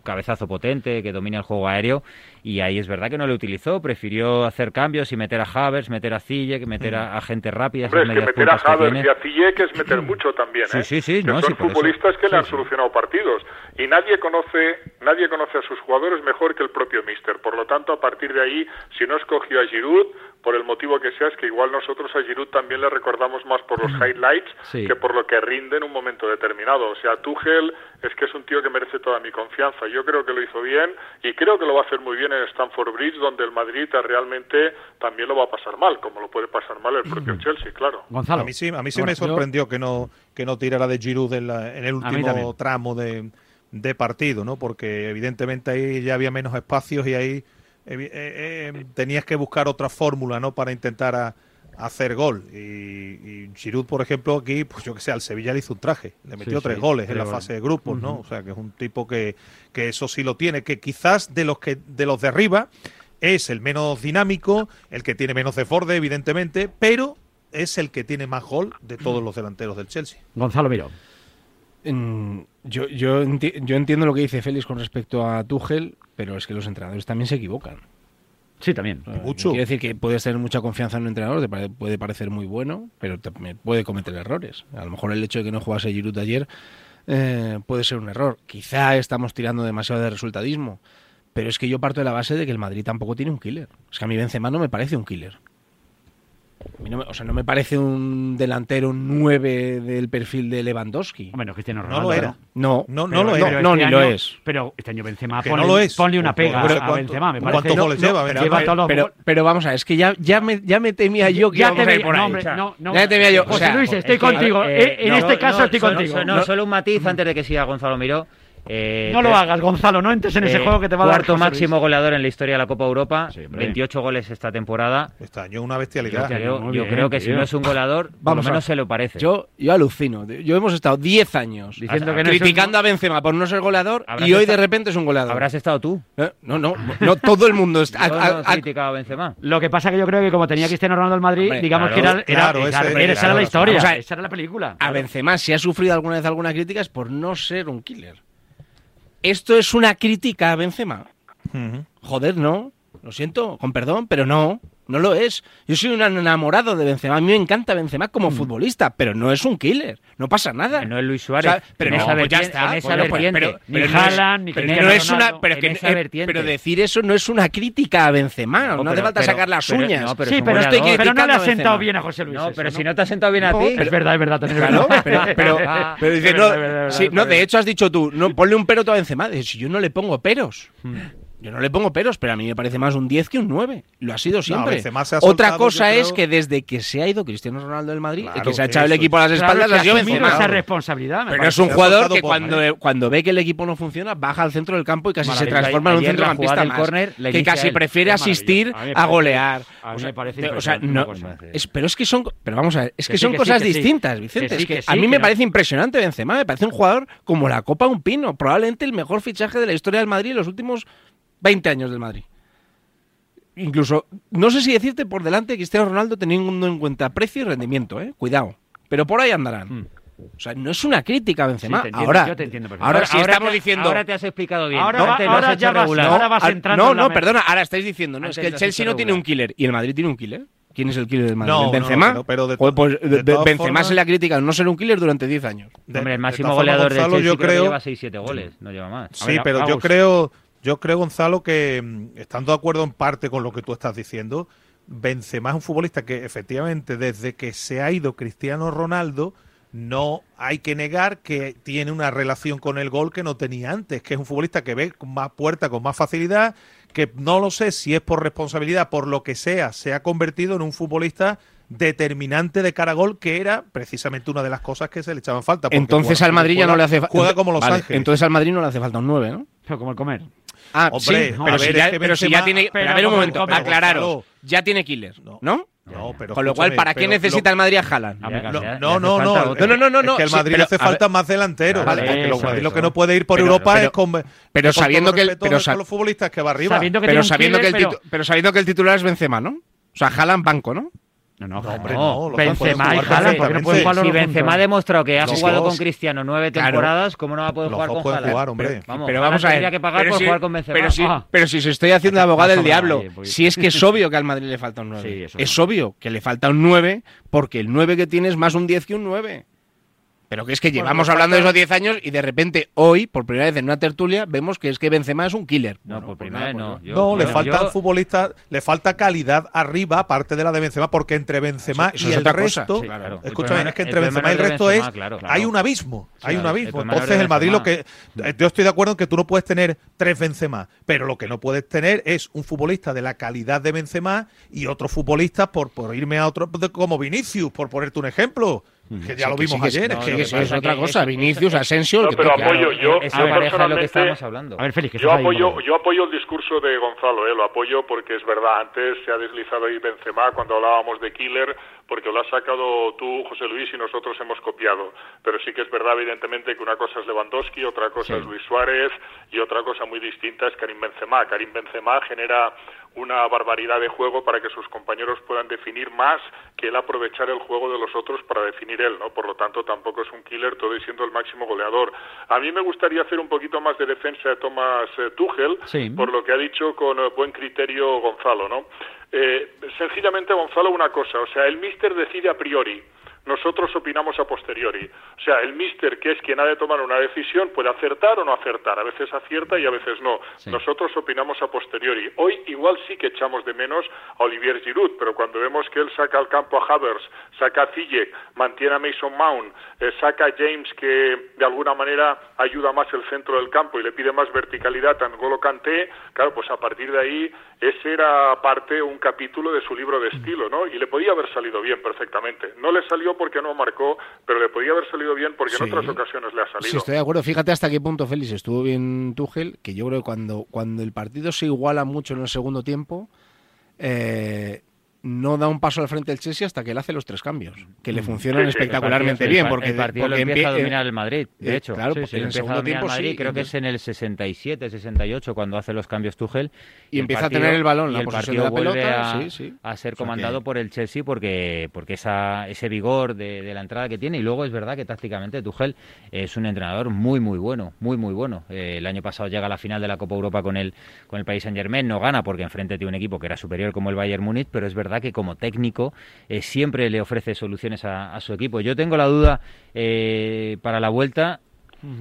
cabezazo potente que domina el juego aéreo y ahí es verdad que no le utilizó, prefirió hacer cambios y meter a Havers, meter a Ziyech, meter a, a gente rápida, Hombre, es que meter a que tiene. y a Ziyech es meter [clears throat] mucho también, Sí, ¿eh? sí, sí, Que no, son sí, futbolistas que le han solucionado partidos y nadie conoce nadie conoce a sus jugadores mejor que el propio Mister. Por lo tanto, a partir de ahí, si no escogió a Giroud, por el motivo que sea, es que igual nosotros a Giroud también le recordamos más por los highlights Sí. que por lo que rinde en un momento determinado. O sea, Tuchel es que es un tío que merece toda mi confianza. Yo creo que lo hizo bien y creo que lo va a hacer muy bien en Stamford Bridge, donde el Madrid realmente también lo va a pasar mal, como lo puede pasar mal el propio Chelsea, claro. Gonzalo. A mí sí, a mí sí Bueno, me sorprendió que no que no tirara de Giroud en, la- en el último tramo de, de partido, ¿no? Porque evidentemente ahí ya había menos espacios y ahí eh, eh, tenías que buscar otra fórmula, ¿no? Para intentar a- hacer gol. Y, y Giroud, por ejemplo, aquí, pues yo que sé, al Sevilla le hizo un traje, le metió sí, tres goles en la goles. fase de grupos, ¿no? O sea, que es un tipo que, que eso sí lo tiene, que quizás de los que de los de arriba es el menos dinámico, el que tiene menos desborde, evidentemente, pero es el que tiene más gol de todos los delanteros del Chelsea. Gonzalo Miró. Mm, Yo, yo, enti- yo entiendo lo que dice Félix con respecto a Tuchel, pero es que los entrenadores también se equivocan. Sí, también. O sea, mucho. Quiere decir que puedes tener mucha confianza en un entrenador, te puede parecer muy bueno, pero también puede cometer errores. A lo mejor el hecho de que no jugase Giroud ayer eh, puede ser un error. Quizá estamos tirando demasiado de resultadismo, pero es que yo parto de la base de que el Madrid tampoco tiene un killer. Es que a mí Benzema no me parece un killer. A mí no me- o sea, no me parece un delantero 9 del perfil de Lewandowski. Bueno, Cristiano No Ronaldo. lo era. No, No, no lo no, era. no, este ni lo es. Pero este año Benzema, Que ponle, no lo es. ponle una pega No a cuánto- Benzema, me ¿cuántos parece. goles lleva? Pero, lleva todos los pero, goles. pero vamos a ver, es que ya, ya, me, ya me temía yo que Ya íbamos te a ir por no, ahí. hombre, no, no. ya te veía yo. o José sea, Luis, estoy Es que, contigo. eh, en no, este caso no, estoy solo- contigo. No, solo un matiz antes de que siga Gonzalo Miró. Eh, No lo hagas, Gonzalo, no entres en ese eh, juego que te va a dar Cuarto José Luis. máximo goleador en la historia de la Copa Europa, Sí, hombre. 28 goles esta temporada. Este año una Yo bestialidad. Yo bien, creo que si no es un goleador, por Vamos lo a menos se lo parece. Yo, yo alucino. Yo hemos estado 10 años Diciendo que no es criticando a Benzema por no ser goleador y hoy estado- de repente es un goleador. Habrás estado tú. Eh, No, no, no todo el mundo está. [laughs] Yo a- no a- he a- criticado a Benzema. Lo que pasa que yo creo que como tenía Cristiano Ronaldo el Madrid, Hombre, digamos claro, que era, esa era la historia, esa era la película. a Benzema, si ha sufrido alguna vez alguna crítica es por no ser un killer. Esto es una crítica a Benzema. Joder, no. Lo siento, con perdón, pero no. No lo es. Yo soy un enamorado de Benzema. A mí me encanta Benzema como futbolista, pero no es un killer. No pasa nada. No es Luis O Suárez. sea, pero no, esa pues ya está. en esa Bueno, pues, vertiente. pero- Ni pero no es- Haaland, ni pero no es una, pero, que- eh, pero decir eso no es una crítica a Benzema. No, No, hace falta pero- sacar las pero- uñas. no, pero sí, pero, estoy pero no le ha criticando a sentado bien a José Luis. No, eso, pero si no te ha sentado bien a ti. Es verdad, es verdad. también [laughs] es verdad. pero, pero, dice, no, de hecho has dicho tú, no, ponle un pero a Benzema. Dices, si yo no le pongo peros. Yo no le pongo peros, pero a mí me parece más un 10 que un 9. Lo ha sido siempre. Benzema se ha Otra cosa es creo- que desde que se ha ido Cristiano Ronaldo del Madrid, el Claro, que se ha echado el equipo a las Claro, espaldas que ha sido Benzema. esa responsabilidad. me Pero es un jugador que cuando, cuando ve que el equipo no funciona, baja al centro del campo y casi se transforma en un centrocampista más, córner la que casi él. prefiere asistir. A golear. a mí O sea, me parece o sea, no- es- pero es que son, pero vamos a ver, es Que que, sí, son que cosas sí. distintas, Vicente. Es que a mí me no. parece impresionante Benzema, me parece un jugador como la Copa un Pino, probablemente el mejor fichaje de la historia del Madrid en los últimos 20 años del Madrid. Incluso, no sé si decirte por delante Cristiano Ronaldo teniendo en cuenta precio y rendimiento, ¿eh? Cuidado. Pero por ahí andarán. O sea, no es una crítica a Benzema. Sí, te entiendo, ahora, yo te entiendo ahora, si ahora estamos te, diciendo... ahora te has explicado bien. Ahora va- Antes lo has ahora hecho ya vas- regular. ahora vas entrando no, en la no, perdona, ahora estáis diciendo, no, Antes es que el Chelsea no tiene un killer. ¿Y el Madrid tiene un killer? ¿Quién es el killer del Madrid? No, no, ¿Benzema? pero- pero de Joder, to- pues de de- Benzema formas- se le ha criticado no ser un killer durante 10 años. De- Hombre, el de máximo goleador del Gonzalo, Chelsea yo creo que lleva 6-7 goles, no lleva más. Sí, ver, pero yo creo, yo creo, Gonzalo, que mm, estando de acuerdo en parte con lo que tú estás diciendo, Benzema es un futbolista que efectivamente desde que se ha ido Cristiano Ronaldo, no hay que negar que tiene una relación con el gol que no tenía antes, que es un futbolista que ve con más puerta, con más facilidad, que no lo sé si es por responsabilidad, por lo que sea, se ha convertido en un futbolista determinante de cara a gol, que era precisamente una de las cosas que se le echaban falta. Entonces juega- al Madrid ya no le hace falta. Juega como Los Vale, Ángeles. Entonces al Madrid no le hace falta un 9, ¿no? Pero como el comer. Ah, Hombre, sí, no, pero, si ver, ya, que pero si ya tiene. pero Pero a ver un el momento, comer, aclararos. Ya tiene killer, No. ¿no? No, pero Con lo cual, ¿para qué pero necesita lo- el Madrid a Haaland? Ya, No, ya, no, no, no, falta. No, no, no, no, Es que sí, Madrid pero, le hace a ver- falta más delantero. Vale, porque eso, lo, Madrid lo que no puede ir por Pero- Europa pero- es con, pero con sabiendo que el- pero con los futbolistas que va arriba. Sabiendo que Pero sabiendo, que killer, el pero- titu- pero sabiendo que el titular es Benzema, ¿no? O sea, Haaland banco, ¿no? No, no, No, hombre, No, Benzema y jugar Haaland, ¿por qué no pueden jugar los Si Benzema ha demostrado que ha Los jugado dos. con Cristiano nueve Claro. temporadas, ¿cómo no va a poder Los jugar con Haaland? jugar, hombre. Pero, vamos, pero vamos a ver. tendría que pagar pero por si, jugar con Benzema. Pero si, Ah. pero si se estoy haciendo de abogado del diablo, pues. [laughs] si es que es [laughs] obvio que al Madrid le falta un 9. Sí, es. obvio que le falta un 9 porque el 9 que tiene es más un 10 que un 9. Pero que es que llevamos le hablando de esos 10 años y de repente hoy, por primera vez en una tertulia, vemos que es que Benzema es un killer. No, Bueno, por pues primera vez pues no. Yo- No, le yo- falta yo- futbolista, le falta calidad arriba, aparte de la de Benzema, porque entre Benzema Eso- eso y es el otra cosa. resto, Sí, claro. El escúchame, problema- es que el entre problema Benzema y el resto Benzema, es, claro, hay un abismo, hay un el abismo. Entonces el Madrid lo que, yo estoy de acuerdo en que tú no puedes tener tres Benzema, pero lo que no puedes tener es un futbolista de la calidad de Benzema y otro futbolista por, por irme a otro como Vinicius, por ponerte un ejemplo, que ya lo vimos que sí, ayer. no, es que otra que cosa. Vinicius, Asensio, No, pero apoyo yo. Esa yo pareja es lo que personalmente- estábamos hablando. A ver, Félix, que Yo ahí, apoyo, hombre. yo apoyo el discurso de Gonzalo, ¿eh? lo apoyo porque es verdad, antes se ha deslizado ahí Benzema cuando hablábamos de Killer, porque lo has sacado tú, José Luis, y nosotros hemos copiado. Pero sí que es verdad, evidentemente, que una cosa es Lewandowski, otra cosa es Luis Suárez y otra cosa muy distinta es Karim Benzema. Karim Benzema genera una barbaridad de juego para que sus compañeros puedan definir más que él aprovechar el juego de los otros para definir él, ¿no? Por lo tanto, tampoco es un killer, todo y siendo el máximo goleador. A mí me gustaría hacer un poquito más de defensa de Thomas eh, Tuchel, Sí. por lo que ha dicho con eh, buen criterio Gonzalo, ¿no? Eh, sencillamente, Gonzalo, una cosa, o sea, el míster decide a priori. Nosotros opinamos a posteriori. O sea, el míster, que es quien ha de tomar una decisión, puede acertar o no acertar. A veces acierta y a veces no. Nosotros opinamos a posteriori. Hoy igual sí que echamos de menos a Olivier Giroud, pero cuando vemos que él saca al campo a Havers, saca a Ziyech, mantiene a Mason Mount, eh, saca a James que de alguna manera ayuda más el centro del campo y le pide más verticalidad a N'Golo Kanté, claro, pues a partir de ahí ese era parte, un capítulo de su libro de estilo, ¿no? Y le podía haber salido bien perfectamente. No le salió porque no marcó, pero le podía haber salido bien porque Sí. en otras ocasiones le ha salido. Sí, estoy de acuerdo. Fíjate hasta qué punto Félix estuvo bien Tuchel, que yo creo que cuando, cuando el partido se iguala mucho en el segundo tiempo, eh, no da un paso al frente del Chelsea hasta que él hace los tres cambios, que le funcionan Sí, sí, espectacularmente El bien. Porque, el partido porque lo empieza a dominar el Madrid, de eh, hecho. claro, Sí, el empieza a segundo dominar tiempo el Madrid, creo que es en el 67, 68 cuando hace los cambios Tuchel. Y empieza a tener el balón, y el de la pelota, a, ser O sea comandado que- por el Chelsea porque, porque esa, ese vigor de, de la entrada que tiene. Y luego es verdad que tácticamente Tuchel es un entrenador muy, muy bueno, muy, muy bueno. Eh, el año pasado llega a la final de la Copa Europa con el, con el país Saint Germain, no gana porque enfrente tiene un equipo que era superior como el Bayern Múnich, pero es verdad que como técnico eh, siempre le ofrece soluciones a, a su equipo. Yo tengo la duda eh, para la vuelta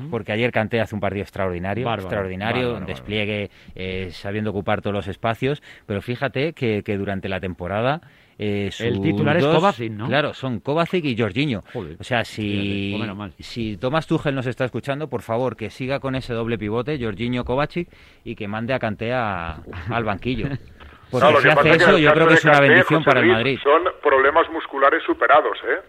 porque ayer Canté hace un partido extraordinario, Bárbaro, extraordinario, bárbaro, despliegue, eh, sabiendo ocupar todos los espacios, pero fíjate que, que durante la temporada eh, El titular es Kovacic, ¿no? Claro, son Kovacic y Jorginho. Joder, o sea, si, si Tomás Tuchel nos está escuchando, por favor, que siga con ese doble pivote, Jorginho Kovacic, y que mande a Canté a- al banquillo. [laughs] Porque No, lo si que pasa hace que en eso, el yo creo que es una Kanté, bendición José para el Madrid. Son problemas musculares superados, ¿eh?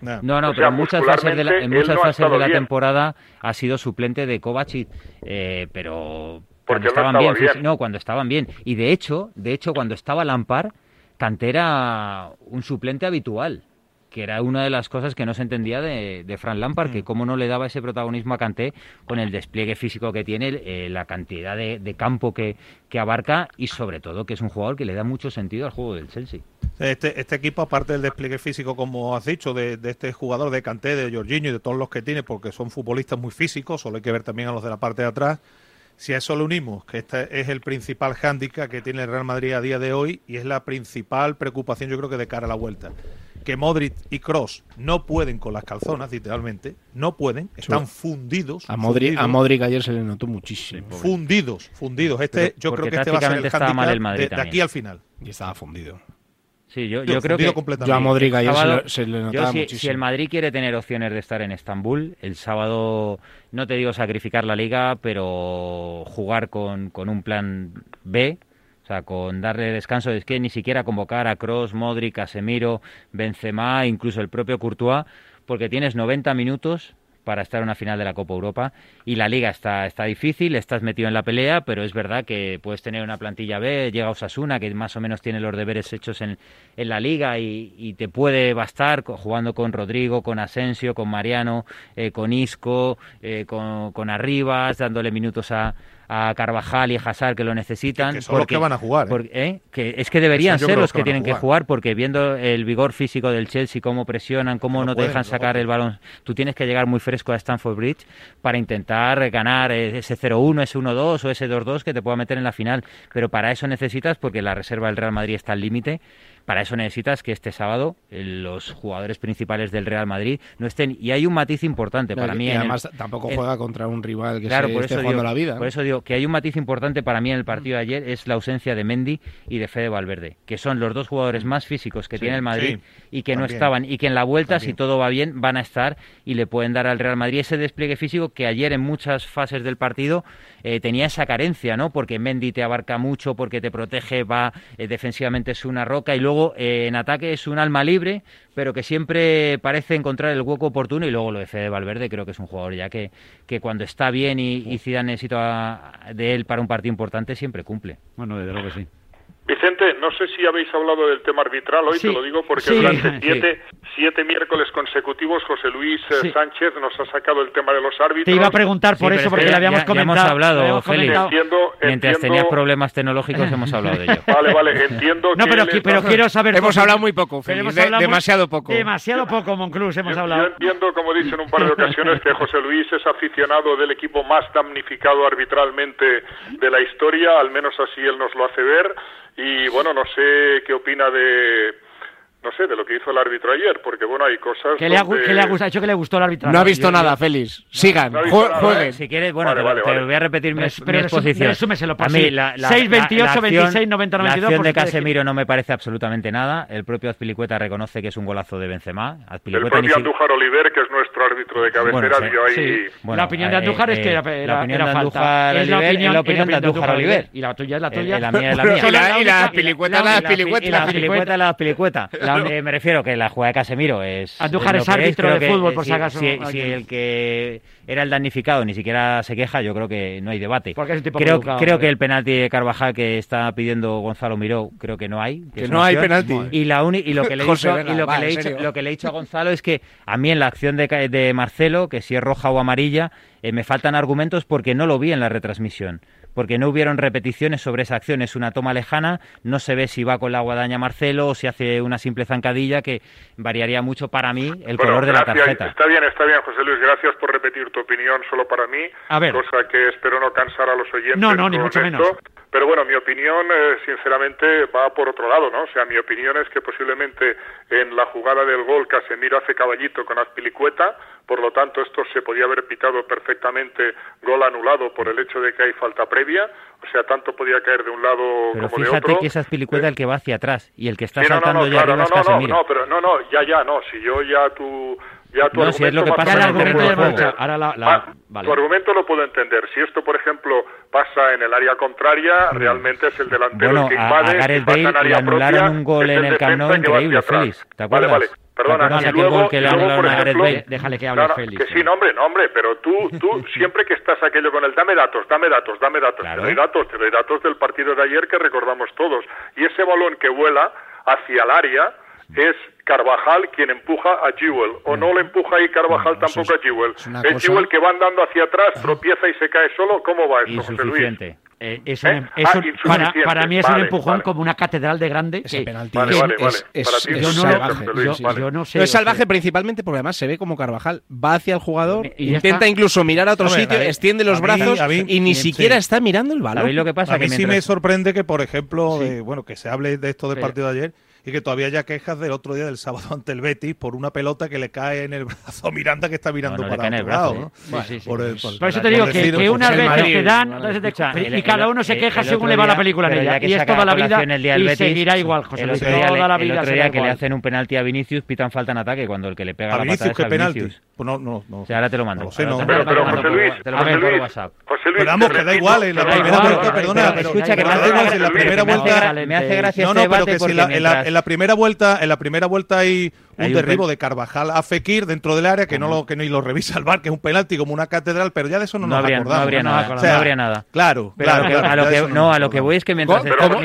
No, no, O pero sea, en muchas fases de la, en muchas no fases de la bien. temporada ha sido suplente de Kovacic, eh, pero Porque cuando no estaban estaba bien, bien. no, cuando estaban bien. Y de hecho, de hecho, cuando estaba Lampard, Kanté era un suplente habitual, que era una de las cosas que no se entendía de, de Fran Lampard, Mm. que cómo no le daba ese protagonismo a Kanté con el despliegue físico que tiene, eh, la cantidad de, de campo que, que abarca y sobre todo que es un jugador que le da mucho sentido al juego del Chelsea. Este, este equipo, aparte del despliegue físico, como has dicho, de, de este jugador de Canté, de Jorginho y de todos los que tiene, porque son futbolistas muy físicos, solo hay que ver también a los de la parte de atrás. Si a eso le unimos, que este es el principal hándicap que tiene el Real Madrid a día de hoy y es la principal preocupación, yo creo que de cara a la vuelta. Que Modric y Cross no pueden con las calzonas, literalmente, no pueden, están fundidos. A Modric, a Modric ayer se le notó muchísimo. fundidos, fundidos. Este, Pero yo creo que este va a ser el mal el Madrid de, aquí al final. Y estaba fundido. Sí, yo, yo creo que. Yo a Modric ayer se, le- se le yo notaba si, muchísimo. si el Madrid quiere tener opciones de estar en Estambul, el sábado, no te digo sacrificar la liga, pero jugar con, con un plan B, o sea, con darle descanso, es que ni siquiera convocar a Cross, Modric, Casemiro, Benzema, incluso el propio Courtois, porque tienes 90 minutos para estar en una final de la Copa Europa y la liga está, está difícil, estás metido en la pelea, pero es verdad que puedes tener una plantilla B, llega Osasuna, que más o menos tiene los deberes hechos en, en la liga y, te puede bastar jugando con Rodrigo, con Asensio, con Mariano, eh, con Isco, eh, con, con Arribas, dándole minutos a, a Carvajal y a Hazard que lo necesitan. Que son los que van a jugar, ¿eh? porque- ¿eh? que es que deberían ser los que tienen que jugar. porque viendo el vigor físico del Chelsea, cómo presionan, cómo No no, te dejan no. sacar el balón, tú tienes que llegar muy fresco a Stamford Bridge para intentar ganar eh, ese 0-1, ese 1-2 o ese 2-2 que te pueda meter en la final. Pero para eso necesitas, porque la reserva del Real Madrid está al límite, para eso necesitas que este sábado eh, los jugadores principales del Real Madrid no estén. Y hay un matiz importante para y mí. el- además tampoco en- juega contra un rival que Claro, se por esté eso, jugando digo, la vida. por eso digo que hay un matiz importante para mí en el partido de ayer, es la ausencia de Mendy y de Fede Valverde, que son los dos jugadores más físicos que tiene el Madrid sí, y que no estaban, y que en la vuelta, si todo va bien, van a estar y le pueden dar al Real Madrid ese despliegue físico que ayer en muchas fases del partido eh, tenía esa carencia, ¿no? Porque Mendy te abarca mucho, porque te protege, va eh, defensivamente es una roca y luego eh, en ataque es un alma libre, pero que siempre parece encontrar el hueco oportuno y luego lo de Fede Valverde creo que es un jugador ya que, que cuando está bien y, y Zidane necesita de él para un partido importante siempre cumple. Bueno, desde luego que sí. Vicente, no sé si habéis hablado del tema arbitral hoy, Sí, te lo digo porque sí, durante sí. siete, siete miércoles consecutivos José Luis eh, Sí. Sánchez nos ha sacado el tema de los árbitros. Te iba a preguntar por eso, es porque que le habíamos ya comentado. hemos hablado, habíamos Félix. comentado. Entiendo, Mientras tenías problemas tecnológicos hemos hablado de ello. [laughs] Vale, vale, entiendo No, que pero, quiero saber. Hemos hablado muy poco, Félix, hemos de- hablado muy- demasiado poco. Demasiado poco, Monclús, hemos Yo, hablado. yo entiendo, como he dicho en un par de ocasiones, que José Luis es aficionado del equipo más damnificado arbitralmente de la historia, al menos así él nos lo hace ver. Y bueno, no sé qué opina de, no sé, de lo que hizo el árbitro ayer, porque bueno, hay cosas. ¿Qué le ha, donde- qué le ha gustado? Ha dicho que le gustó el arbitraje. No ha visto Yo- nada, yo- Félix. Sigan, No ha visto jue- nada, jueguen. ¿eh? Si quieres, bueno, Vale, te, lo- vale, te vale. voy a repetir mi, Res- mi pero resu- exposición. resúmeselo, por a si- mí, la, la, 6, 28, la- la acción- 26, 90, 92, La acción de Casemiro no me parece absolutamente nada. El propio Azpilicueta reconoce que es un golazo de Benzema. El Azpilicueta ni propio Andújar Oliver, que es nuestro árbitro de cabecera, Bueno, sí, vio ahí. Sí. la opinión de Andújar es que era, eh, era- la opinión era de falta. Andújar Es la Oliver, opinión, es la opinión de Andújar Oliver. Y la tuya es la Eh, tuya. eh, la mía es la mía. [laughs] y la- y Azpilicueta, la- la la- Azpilicueta. Y la Azpilicueta, la Azpilicueta. Eh, me refiero que la jugada de Casemiro es. Andújar es árbitro de fútbol, eh, por si si- acaso Si, si el que era el damnificado ni siquiera se queja, yo creo que no hay debate. Porque es un tipo muy creo educado, creo eh. que el penalti de Carvajal que está pidiendo Gonzalo Miró, creo que no hay. Que no hay penalti. Y, la uni- y lo que le he [laughs] dicho, y lo que va, le he dicho, serio. lo que le he dicho a Gonzalo es que a mí en la acción de, Ca- de Marcelo, que si es roja o amarilla, eh, me faltan argumentos porque no lo vi en la retransmisión. Porque no hubieron repeticiones sobre esa acción. Es una toma lejana, no se ve si va con la guadaña Marcelo o si hace una simple zancadilla que variaría mucho para mí el Bueno, color de la tarjeta. Está bien, está bien, José Luis. Gracias por repetir tu opinión solo para mí. A ver. Cosa que espero no cansar a los oyentes. No, no, ni mucho esto. menos. Pero bueno, mi opinión, eh, sinceramente, va por otro lado, ¿no? O sea, mi opinión es que posiblemente en la jugada del gol Casemiro hace caballito con Azpilicueta, por lo tanto esto se podía haber pitado perfectamente gol anulado por el hecho de que hay falta previa, o sea, tanto podía caer de un lado Pero como de fíjate otro. que es Azpilicueta el que va hacia atrás y el que está Sí, no, no, saltando no, ya claro, arriba no, es no, no, Casemiro. no, pero no, no, ya, ya, no, si yo ya tu, ya tu No, si es lo que argumento pasa en el terreno de puedo juego. entender. Ahora la- la- Ah, vale. Tu argumento lo puedo entender. Si esto, por ejemplo, pasa en el área contraria, realmente es el delantero Bueno, el que a- a invade, Gareth Bale le anularon propia, un gol en el Camp Nou increíble. Félix, ¿te Vale, acuerdas? vale. Perdona, ¿Te acuerdas y luego, gol que le anularon a Gareth Bale? Déjale que hable No, no, Félix. que sí, no, hombre, no, hombre, pero tú, tú [laughs] siempre que estás aquello con el dame datos, dame datos, dame datos, Claro. te doy datos, te doy datos del partido de ayer que recordamos todos. Y ese balón que vuela hacia el área es Carvajal quien empuja a Jewell, o no le empuja ahí Carvajal eso tampoco es- a Jewell. es cosa- Jewell que va andando hacia atrás, tropieza y se cae solo. ¿Cómo va esto, José Luis? Insuficiente. Eh, es ¿Eh? es Ah, un- para, para mí es un empujón vale. como una catedral de grande. Ese penalti Vale, es, vale, es- vale. es- Para ti es yo no lo- salvaje. Yo, yo no sé. Es salvaje principalmente porque además se ve como Carvajal va hacia el jugador, Y intenta está. incluso mirar a otro sitio, a extiende los mí- brazos mí- y ni sí. siquiera está mirando el balón. ¿Sabéis lo que pasa? A mí que sí me sorprende que, por ejemplo, Sí. eh, bueno, que se hable de esto del Pero- partido de ayer y que todavía haya quejas del otro día del sábado [laughs] ante el Betis por una pelota que le cae en el brazo a Miranda que está mirando No, no le para el otro. Por el- eso te digo que, que unas el veces Madrid, te dan vale. entonces te- Escucha, y el- cada el- uno se el- queja el según otro le va la película en ella. Y es toda la vida el día del y Betis, seguirá igual, José El Luis. otro día, Toda la el vida otro será día que le hacen un penalti a Vinicius, pitan falta en ataque cuando el que le pega ¿A la Vinicius patada es a penalti? Vinicius. Pues no, no, no. O sea, ahora te lo mando. No lo sé, Ahora no. te- Pero, José Luis, te lo José mando por Luis, WhatsApp. José Luis, Pero vamos, que da igual, en la primera vuelta, perdona, escucha, que me hace gracia- me hace gracia- No, no, pero que si la- en, la, mientras- en la primera vuelta, en la primera vuelta hay un Hay derribo de Carvajal a Fekir dentro del área que no lo que ni lo revisa el bar, que es un penalti como una catedral, pero ya de eso no, No nos habría- no acordamos. habría nada, O sea, no habría nada. Claro, Pero claro, claro, a lo que- no, a lo que voy es que mientras, como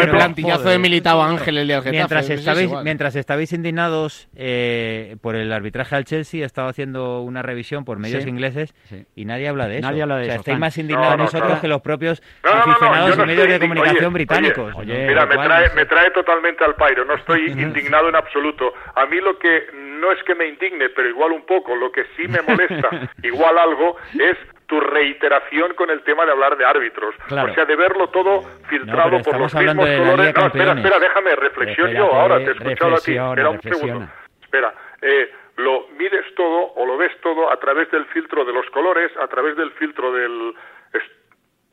el plantillazo de Militao Ángel el. Mientras es estabais, mientras estabais indignados eh, por el arbitraje al Chelsea, he estado haciendo una revisión por medios ingleses y nadie habla de eso. Nadie habla de eso, estáis más indignados No, no, nosotros que los propios No, no, no, no, aficionados y no medios de comunicación británicos. Mira, me trae, me trae totalmente al pairo. No estoy [laughs] indignado en absoluto. A mí lo que no es que me indigne, pero igual un poco, lo que sí me molesta, [laughs] igual algo, es tu reiteración con el tema de hablar de árbitros. Claro. O sea, de verlo todo filtrado por los mismos colores. No, espera, espera, déjame, reflexión yo ahora, te he escuchado a ti. Espera un segundo. Espera, eh, lo mides todo o lo ves todo a través del filtro de los colores, a través del filtro del,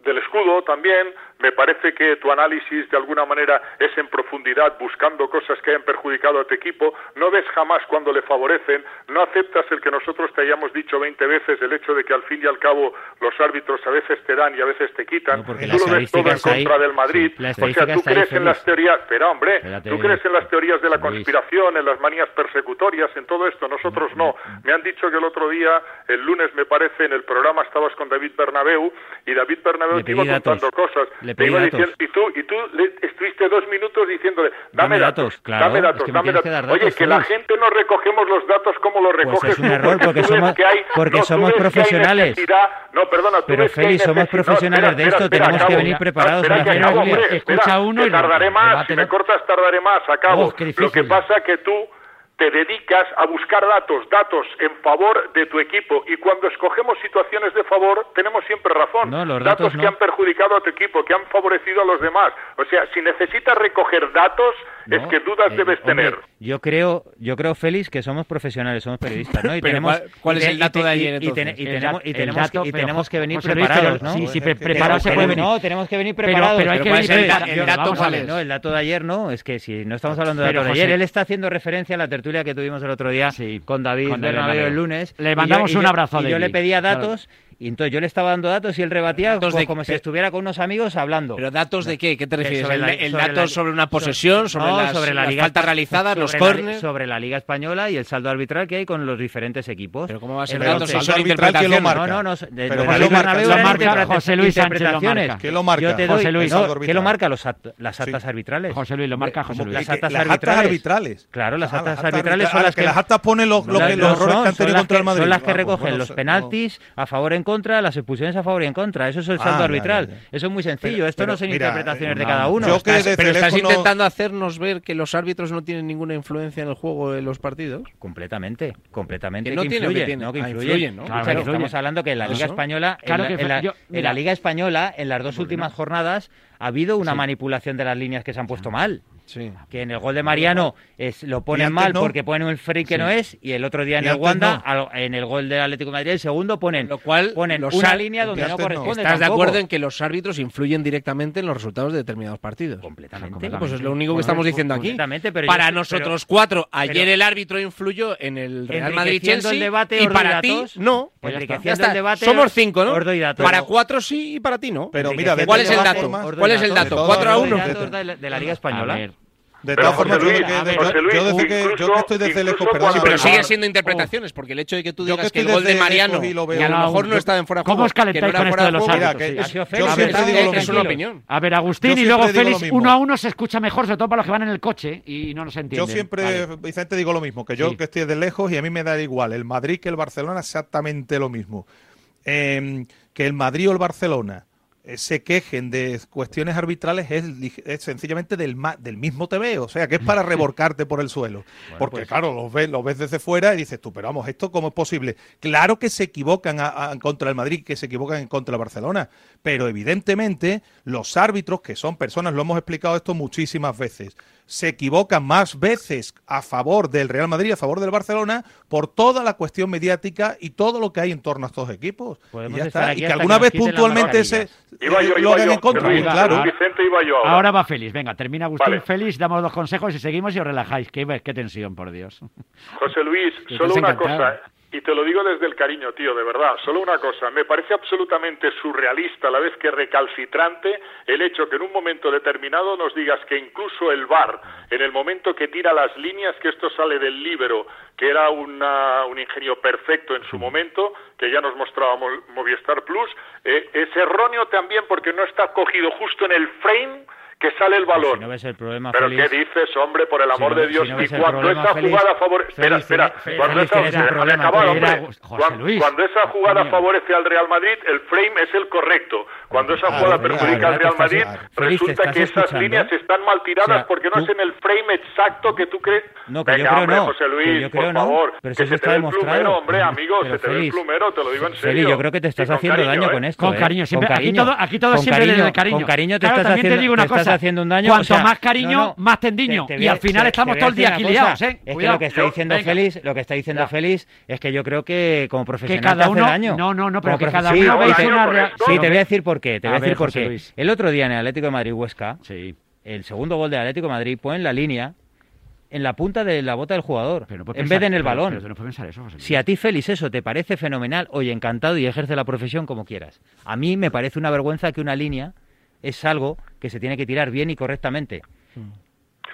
del escudo también. Me parece que tu análisis de alguna manera es en profundidad, buscando cosas que hayan perjudicado a tu equipo. No ves jamás cuando le favorecen. No aceptas el que nosotros te hayamos dicho 20 veces, el hecho de que al fin y al cabo los árbitros a veces te dan y a veces te quitan. No, porque tú la lo ves todo en ahí. contra del Madrid. Sí, o sea, tú crees en las teorías. Espera, hombre, Espérate, tú crees en las teorías de la Luis. conspiración, en las manías persecutorias, en todo esto. Nosotros no. Me han dicho que el otro día, el lunes me parece, en el programa estabas con David Bernabeu y David Bernabeu te iba contando cosas. Le pedí datos. diciendo, y tú, y tú le estuviste dos minutos diciéndole, dame, Dame datos, claro, dame es datos, que me dame que datos. dar Oye, datos, que la gente no recogemos los datos como los recoges Pues es un error, porque somos- que hay- porque no, somos que profesionales. No, perdona, tú Pero, que Félix, somos necesidad- no, profesionales de esto, tenemos que acabo. venir preparados espera a la que acabo, hombre, Escucha espera, uno que y tardaré más, si me cortas tardaré más, acabo. Oh, Lo que pasa que tú te dedicas a buscar datos, datos en favor de tu equipo y cuando escogemos situaciones de favor tenemos siempre razón. No, los datos que no. han perjudicado a tu equipo, que han favorecido a los demás. O sea, si necesitas recoger datos, es que dudas eh, debes hombre, tener. Yo creo, yo creo, Félix, que somos profesionales, somos periodistas, ¿no? Y [laughs] Pero tenemos, ¿cuál- cuál y es el dato de ayer, y, entonces? tenemos, y tenemos, dato, que, tenemos que venir preparados, ¿no? sí, sí, Pues es que- preparado se puede venir. No, tenemos que venir Pero- preparados. pero hay que ¿cuál es venir el el dato Vamos a cuál ver. es? No, el dato de ayer no, es que si no estamos hablando de datos de ayer, él está haciendo referencia a la tertulia que tuvimos el otro día Sí, con David con David Bernabéu Bernabéu. el lunes. Le Y yo- mandamos y un yo- abrazo Y yo David. le pedía Claro. Y entonces yo le estaba dando datos y él rebatía ¿Datos pues, de- como si estuviera con unos amigos hablando. ¿Pero datos de qué? ¿Qué te De- refieres? sobre ¿El, la- el sobre dato la- sobre una posesión, sobre, No, las, sobre la las liga faltas realizadas, los sobre la- córneres? sobre la Liga Española y el saldo arbitral que hay con los diferentes equipos. Pero ¿cómo va a ser Entonces, datos? saldo Son arbitral, ¿quién lo interpretaciones. marca? No, no, no. De, Pero lo ¿quién de lo marca? Lo marca José Luis interpretaciones. marca. ¿Quién lo marca? Yo te José Luis. no, ¿qué lo marca? Los act- las actas Sí. arbitrales. José Luis, lo marca José ¿Cómo Luis. Las actas las actas arbitrales. arbitrales. Claro, las Ah, actas actas arbitrales son ah, las que que las actas ponen los, Las- los errores son, que han tenido las contra el Madrid. Son las que Ah, pues recogen bueno, los contra, las expulsiones a favor y en contra. Eso es el saldo arbitral. Eso es muy sencillo. Esto no son interpretaciones de cada uno. Pero estás intentando hacernos ver que los árbitros no tienen ninguna influencia en el juego de los partidos. Completamente, completamente. No tiene, que. No, que ah, influyen. Estamos hablando que en la Liga Española, en, la, Liga Española, en las dos últimas jornadas, ha habido una manipulación de las líneas que se han puesto mal. Que en el gol de Mariano es, lo ponen mal porque ponen un free que no es y el otro día en el Wanda, en el gol del Atlético Madrid, el segundo ponen, lo cual, ponen los una línea donde no corresponde. ¿Estás de acuerdo en que los árbitros influyen directamente en los resultados de determinados partidos? Completamente. Pues es lo único que estamos pues, diciendo aquí. Pero para nosotros cuatro, ayer el árbitro influyó en el Real Madrid Chelsea el debate, y para ti no. Pues Somos cinco, ¿no? Para cuatro sí y para ti no. Pero mira, ¿cuál es el dato? ¿Cuál es el dato? 4 a 1 de la Liga Española. De todas formas, yo, desde que, yo que estoy desde lejos, perdón. Pero siguen siendo interpretaciones, porque el hecho de que tú digas que, el gol de Mariano, y a lo mejor no estaba en fuera de juego, ¿Cómo os calentáis con esto de los árbitros? Yo siempre digo es una opinión. A ver, Agustín y luego Félix, uno a uno se escucha mejor, sobre todo para los que van en el coche y no nos entienden. Yo siempre, Vicente, digo lo mismo, que yo que estoy desde lejos y a mí me da igual el Madrid que el Barcelona, exactamente lo mismo. Eh, que el Madrid o el Barcelona eh, se quejen de cuestiones arbitrales es, sencillamente del, del mismo TV, o sea, que es para [laughs] reborcarte por el suelo. Porque, pues. claro, los ves, ves desde fuera y dices tú, pero vamos, ¿esto cómo es posible? Claro que se equivocan contra el Madrid, que se equivocan en contra el Barcelona, pero evidentemente los árbitros, que son personas, lo hemos explicado esto muchísimas veces, se equivoca más veces a favor del Real Madrid, a favor del Barcelona, por toda la cuestión mediática y todo lo que hay en torno a estos equipos. Y, que alguna vez puntualmente se iba yo, lo hagan en contra. Yo ahora. va Félix. Venga, termina Agustín vale. Félix, damos los consejos y seguimos y os relajáis. Qué, tensión, por Dios. José Luis, solo una cosa. Y te lo digo desde el cariño, tío, de verdad. Solo una cosa, me parece absolutamente surrealista, a la vez que recalcitrante, el hecho que en un momento determinado nos digas que incluso el VAR, en el momento que tira las líneas, que esto sale del libro, que era un ingenio perfecto en su momento, que ya nos mostraba Movistar Plus, eh, es erróneo también porque no está cogido justo en el frame que sale el pues balón. Si no ves el problema, Pero Félix, ¿qué dices, hombre, por el amor si no, de Dios? Si no y cuando esa jugada favorece... Espera, espera. Cuando, esa, cuando esa jugada favorece al Real Madrid, el frame es el correcto. Cuando esa jugada ah, perjudica al Real Madrid, resulta que esas líneas están mal tiradas o sea, porque no hacen el frame exacto que tú crees. No, que Venga, yo creo hombre, no. José Luis, que yo creo por favor. Pero que se te ve el plumero, hombre, amigo, se te ve el plumero, te lo digo en serio. yo creo que te estás haciendo daño ¿eh? con esto. Con ¿eh? cariño, siempre. Aquí todo siempre desde cariño. Con cariño te estás haciendo... Te digo una cosa, estás haciendo un daño. Cuanto más cariño, más tendiño. Y al final estamos todo el día aquí liados, ¿eh? Es que lo que está diciendo yo, Félix, lo que está diciendo. Félix es que yo creo que como profesional que cada uno, hace daño. No, no, no, pero como que cada uno sí, una. Sí, te voy a decir por qué, te voy a, decir por qué. El otro día en el Atlético de Madrid Huesca, el segundo gol de Atlético de Madrid fue en la línea en la punta de la bota del jugador, no en vez de en el balón. Si a ti, Félix, eso te parece fenomenal, oye, encantado y ejerce la profesión como quieras. A mí me parece una vergüenza que una línea es algo que se tiene que tirar bien y correctamente. Mm.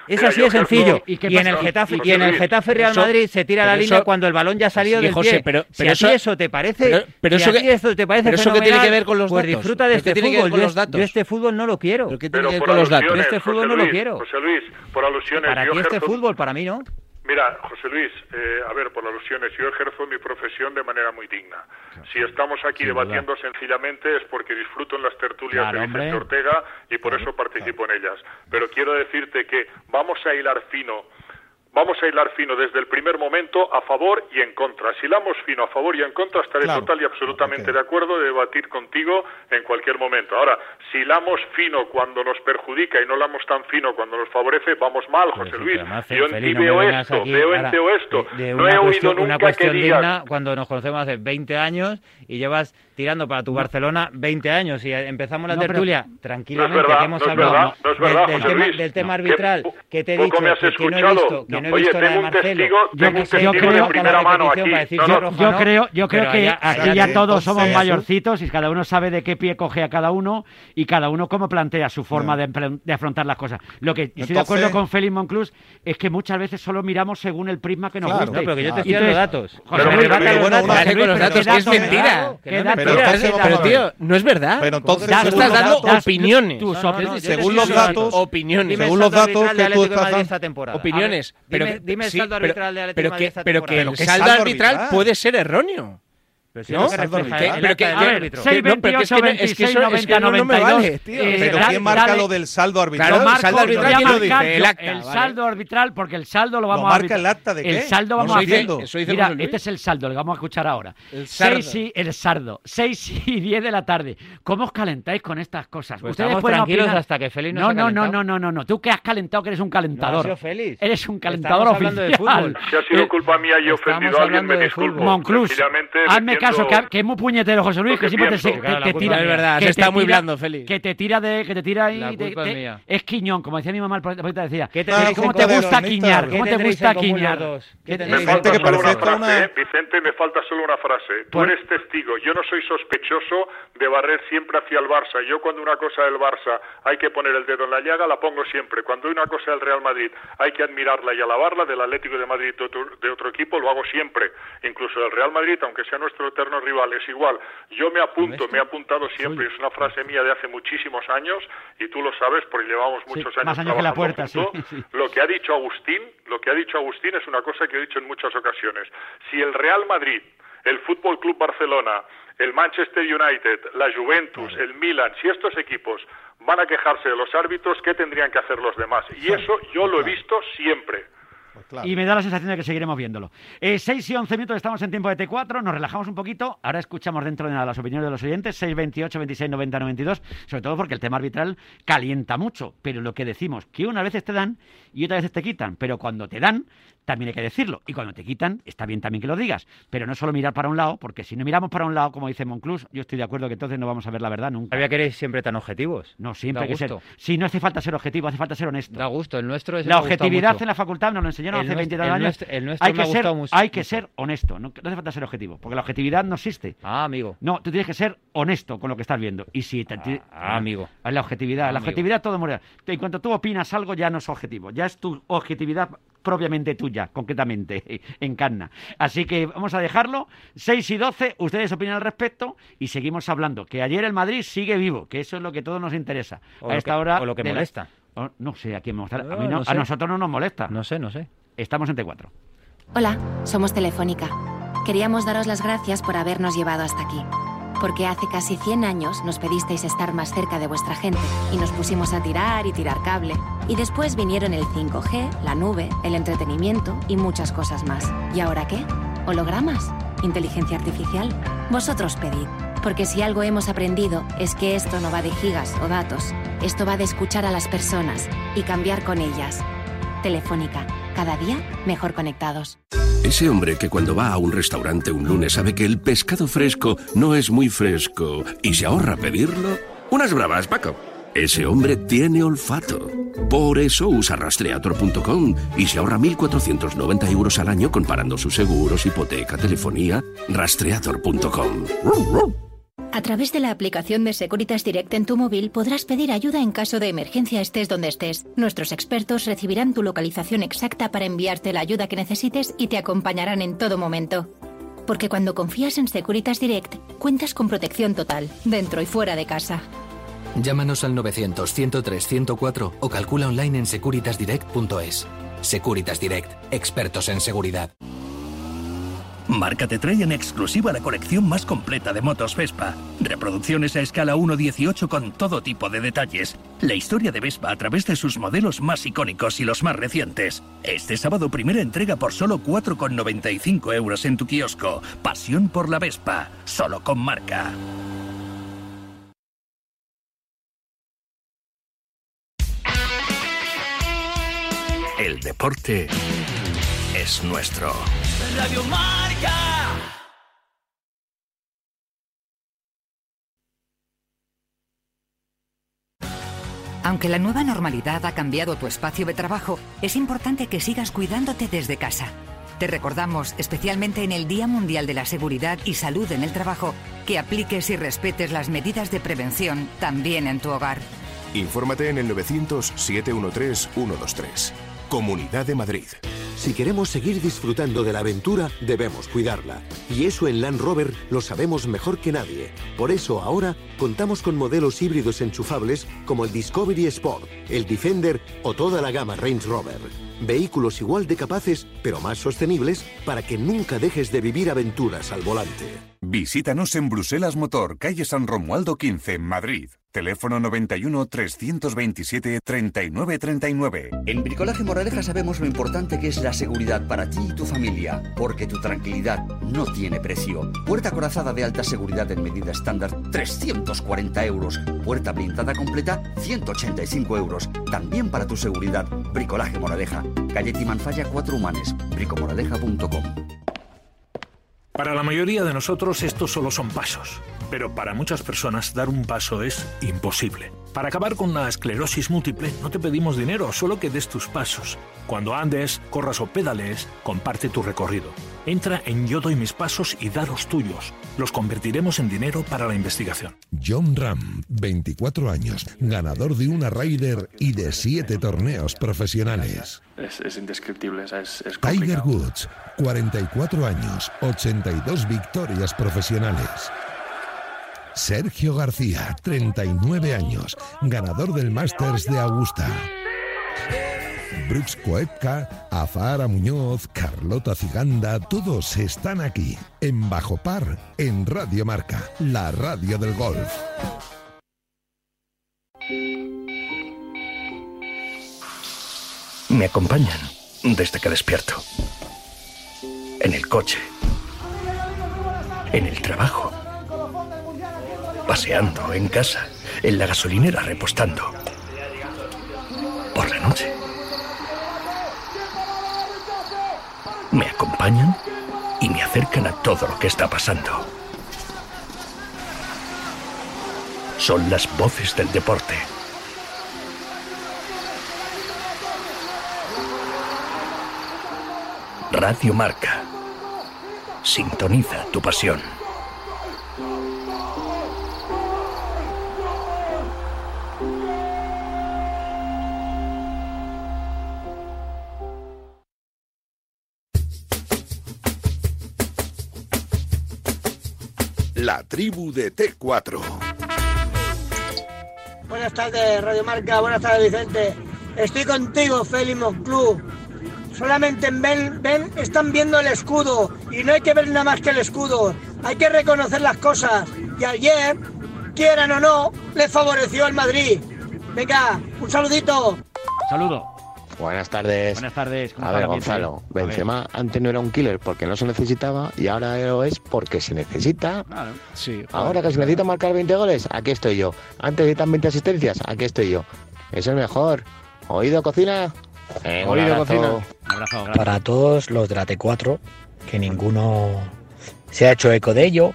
Es Mira, así de sencillo. ¿Y, en el Getafe, y en el Getafe Real Madrid se tira la línea cuando el balón ya ha salido del José, pie. Pero, si a ti eso, te parece, pero, eso, que, te parece eso que tiene que ver con los pues disfruta de este fútbol. Yo, es, yo, este fútbol no lo quiero. Qué tiene que ver con los datos? Yo este fútbol no lo quiero. José Luis, por alusiones. Para ti este fútbol, para mí no. Mira, José Luis, eh, a ver, por las alusiones, yo ejerzo mi profesión de manera muy digna. Si estamos aquí debatiendo sencillamente es porque disfruto en las tertulias de Vicente Ortega y por eso participo en ellas. Pero quiero decirte que vamos a hilar fino Vamos a hilar fino desde el primer momento a favor y en contra. Si hilamos fino a favor y en contra, estaré total y absolutamente de acuerdo de debatir contigo en cualquier momento. Ahora, si hilamos fino cuando nos perjudica y no hilamos tan fino cuando nos favorece, vamos mal, José Luis. Yo eh, en veo esto, veo en veo esto. De, de no he cuestión, oído nunca una cuestión que digas... digna cuando nos conocemos hace 20 años y llevas tirando para tu Barcelona 20 años y empezamos la no, tertulia tranquilamente que hemos hablado del, tema, del, tema, arbitral que te he dicho que, no he visto, no he Oye, visto de Marcelo. Yo, creo, de primera mano aquí. Yo, creo, yo creo que aquí ya todos somos ¿eh? mayorcitos y cada uno sabe de qué pie coge a cada uno y cada uno cómo plantea su forma de, afrontar las cosas. Lo que estoy de acuerdo con Félix Monclus es que muchas veces solo miramos según el prisma que nos claro, guste. No, pero que yo te estoy los datos. José, es mentira. Pero tío, no es verdad. Opiniones. Según los datos, opiniones. Según los datos que tú estás dando. Opiniones refleja ¿Qué? el Pero acta que- del a ver, árbitro. seis- no, pero que es que- 28, es que eso- 26, es que no- no me 90, vale, tío. eh, Pero da- ¿quién marca dale- lo del saldo arbitral? Claro, Lo el saldo arbitral, lo voy a ¿quién lo marcar dice? yo, El acta, el vale. saldo arbitral, porque el saldo lo vamos a marca arbitrar. el acta de El qué? saldo No vamos lo a hacer. Eso dice Mira, Luis. este es el saldo, el que vamos a escuchar ahora. El sardo. 6 y, el sardo. 6 y 10 de la tarde. ¿Cómo os calentáis con estas cosas? Pues Ustedes pueden tranquilos opinar- hasta que Félix no, no, no, no, no, no, no. Tú que has calentado que eres un calentador. No, Félix. Eres un calentador hablando de oficial. fútbol. Si ha sido Eh, culpa mía y he ofendido a alguien, me de disculpo. fútbol. Monclús, hazme caso, que, que es muy puñetero José Luis, que siempre te, pienso. te- Claro, la te tira. es verdad, que se te está muy blando, Félix. Que te tira de, que te tira ahí. La te- es te- mía. es quiñón, como decía mi mamá, el poeta decía. ¿Qué tendréis ¿Cómo te gusta quiñar? ¿Cómo ¿Qué te gusta quiñar? Me falta que solo una frase. Vicente, me falta solo una frase. Tú eres testigo. Yo no soy sospechoso de barrer siempre hacia el Barça. Yo cuando una cosa del Barça hay que poner el dedo en la llaga, la pongo siempre. Cuando hay una cosa del Real Madrid hay que admirarla y alabarla, del Atlético de Madrid de otro, de otro equipo, lo hago siempre. Incluso del Real Madrid, aunque sea nuestro eterno rival, es igual. Yo me apunto, me he apuntado siempre, es una frase mía de hace muchísimos años, y tú lo sabes porque llevamos muchos años más años que la puerta, [laughs] sí. Lo que ha dicho Agustín, lo que ha dicho Agustín es una cosa que he dicho en muchas ocasiones. Si el Real Madrid, el Fútbol Club Barcelona, el Manchester United, la Juventus, el Milan, si estos equipos van a quejarse de los árbitros, ¿qué tendrían que hacer los demás? Y eso yo lo he visto siempre. Pues claro. Y me da la sensación de que seguiremos viéndolo. Eh, 6 y 11 minutos, estamos en tiempo de T4, nos relajamos un poquito. Ahora escuchamos dentro de nada las opiniones de los oyentes, 6, 28, 26, 90, 92, sobre todo porque el tema arbitral calienta mucho. Pero lo que decimos, que unas veces te dan y otras veces te quitan. Pero cuando te dan, también hay que decirlo. Y cuando te quitan, está bien también que lo digas. Pero no solo mirar para un lado, porque si no miramos para un lado, como dice Monclús, yo estoy de acuerdo que entonces no vamos a ver la verdad nunca. Sabía que erais siempre tan objetivos. No, siempre Da hay que ser. Si no hace falta ser objetivo, hace falta ser honesto. Da gusto, el nuestro es La objetividad en la facultad nos lo enseñaron El hace nuestro- 20 el años. nuestro- el nuestro hay me que ha ser, gustado mucho- hay que mucho. ser honesto, no, no hace falta ser objetivo, porque la objetividad no existe. Ah, amigo. No, tú tienes que ser honesto con lo que estás viendo. Y si te, ti- Ah, amigo. La objetividad, la Amigo. objetividad todo muere. En cuanto tú opinas algo, ya no es objetivo, ya es tu objetividad propiamente tuya, concretamente, [laughs] encarna. Así que vamos a dejarlo. 6 y 12, ustedes opinan al respecto y seguimos hablando. Que ayer el Madrid sigue vivo, que eso es lo que todo nos interesa. O a lo esta que- hora. o lo que la- molesta. No sé a quién me molesta. A, No, mí no- no a sé. nosotros no nos molesta. No sé, no sé. Estamos en T4. Hola, somos Telefónica. Queríamos daros las gracias por habernos llevado hasta aquí. Porque hace casi 100 años nos pedisteis estar más cerca de vuestra gente y nos pusimos a tirar y tirar cable. Y después vinieron el 5G, la nube, el entretenimiento y muchas cosas más. ¿Y ahora qué? ¿Hologramas? ¿Inteligencia artificial? Vosotros pedid. Porque si algo hemos aprendido es que esto no va de gigas o datos. Esto va de escuchar a las personas y cambiar con ellas. Telefónica, cada día mejor conectados. Ese hombre que cuando va a un restaurante un lunes sabe que el pescado fresco no es muy fresco y se ahorra pedirlo. Unas bravas, Paco. Ese hombre tiene olfato. Por eso usa rastreator.com y se ahorra 1.490 euros al año comparando sus seguros, hipoteca, telefonía. Rastreator.com. A través de la aplicación de Securitas Direct en tu móvil podrás pedir ayuda en caso de emergencia estés donde estés. Nuestros expertos recibirán tu localización exacta para enviarte la ayuda que necesites y te acompañarán en todo momento. Porque cuando confías en Securitas Direct, cuentas con protección total, dentro y fuera de casa. Llámanos al 900-103-104 o calcula online en securitasdirect.es. Securitas Direct, expertos en seguridad. Marca te trae en exclusiva la colección más completa de motos Vespa. Reproducciones a escala 1.18 con todo tipo de detalles. La historia de Vespa a través de sus modelos más icónicos y los más recientes. Este sábado primera entrega por solo 4,95 euros en tu kiosco. Pasión por la Vespa. Solo con marca. El deporte es nuestro. Radio Marca. Aunque la nueva normalidad ha cambiado tu espacio de trabajo, es importante que sigas cuidándote desde casa. Te recordamos, especialmente en el Día Mundial de la Seguridad y Salud en el Trabajo, que apliques y respetes las medidas de prevención también en tu hogar. Infórmate en el 900-713-123. Comunidad de Madrid. Si queremos seguir disfrutando de la aventura, debemos cuidarla. Y eso en Land Rover lo sabemos mejor que nadie. Por eso ahora contamos con modelos híbridos enchufables como el Discovery Sport, el Defender o toda la gama Range Rover. Vehículos igual de capaces, pero más sostenibles, para que nunca dejes de vivir aventuras al volante. Visítanos en Bruselas Motor, calle San Romualdo 15, Madrid. Teléfono 91 327 3939. En Bricolaje Moraleja sabemos lo importante que es la seguridad para ti y tu familia, porque tu tranquilidad no tiene precio. Puerta corazada de alta seguridad en medida estándar, 340 euros. Puerta blindada completa, 185 euros. También para tu seguridad. Bricolaje Moraleja. Calle Timanfaya 4 Humanes. bricomoraleja.com. Para la mayoría de nosotros estos solo son pasos, pero para muchas personas dar un paso es imposible. Para acabar con la esclerosis múltiple no te pedimos dinero, solo que des tus pasos. Cuando andes, corras o pedales, comparte tu recorrido. Entra en Yo doy mis pasos y da los tuyos. Los convertiremos en dinero para la investigación. John Ram, 24 años, ganador de una Ryder y de 7 torneos profesionales. Es, indescriptible, es, es Tiger Woods, 44 años, 82 victorias profesionales. Sergio García, 39 años, ganador del Masters de Augusta. Brooks Koepka, Azahara Muñoz, Carlota Ciganda, todos están aquí, en Bajo Par, en Radio Marca, la radio del golf. Me acompañan desde que despierto. En el coche. En el trabajo paseando en casa, en la gasolinera repostando. Por la noche. Me acompañan y me acercan a todo lo que está pasando. Son las voces del deporte. Radio Marca. Sintoniza tu pasión. La tribu de T4. Buenas tardes, Radio Marca. Buenas tardes, Vicente. Estoy contigo, Félix Club. Solamente en Ben, Ben están viendo el escudo y no hay que ver nada más que el escudo. Hay que reconocer las cosas. Y ayer, quieran o no, le favoreció el Madrid. Venga, un saludito. Saludo. Buenas tardes. Buenas tardes. A ver, Gonzalo, Benzema antes no era un killer porque no se necesitaba y ahora lo es porque se necesita. Claro. Sí. Ahora que se necesita marcar 20 goles, aquí estoy yo. Antes necesitan 20 asistencias, aquí estoy yo. Eso es mejor. ¿Oído, cocina? Oído, cocina. Abrazo, Para todos los de la T4, que ninguno se ha hecho eco de ello.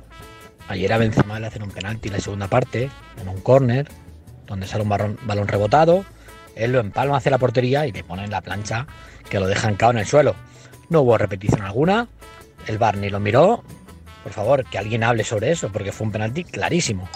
Ayer a Benzema le hacen un penalti en la segunda parte, en un córner, donde sale un balón rebotado él lo empalma hacia la portería y le pone en la plancha que lo dejan cao en el suelo. No hubo repetición alguna, el bar ni lo miró. Por favor, que alguien hable sobre eso, porque fue un penalti clarísimo.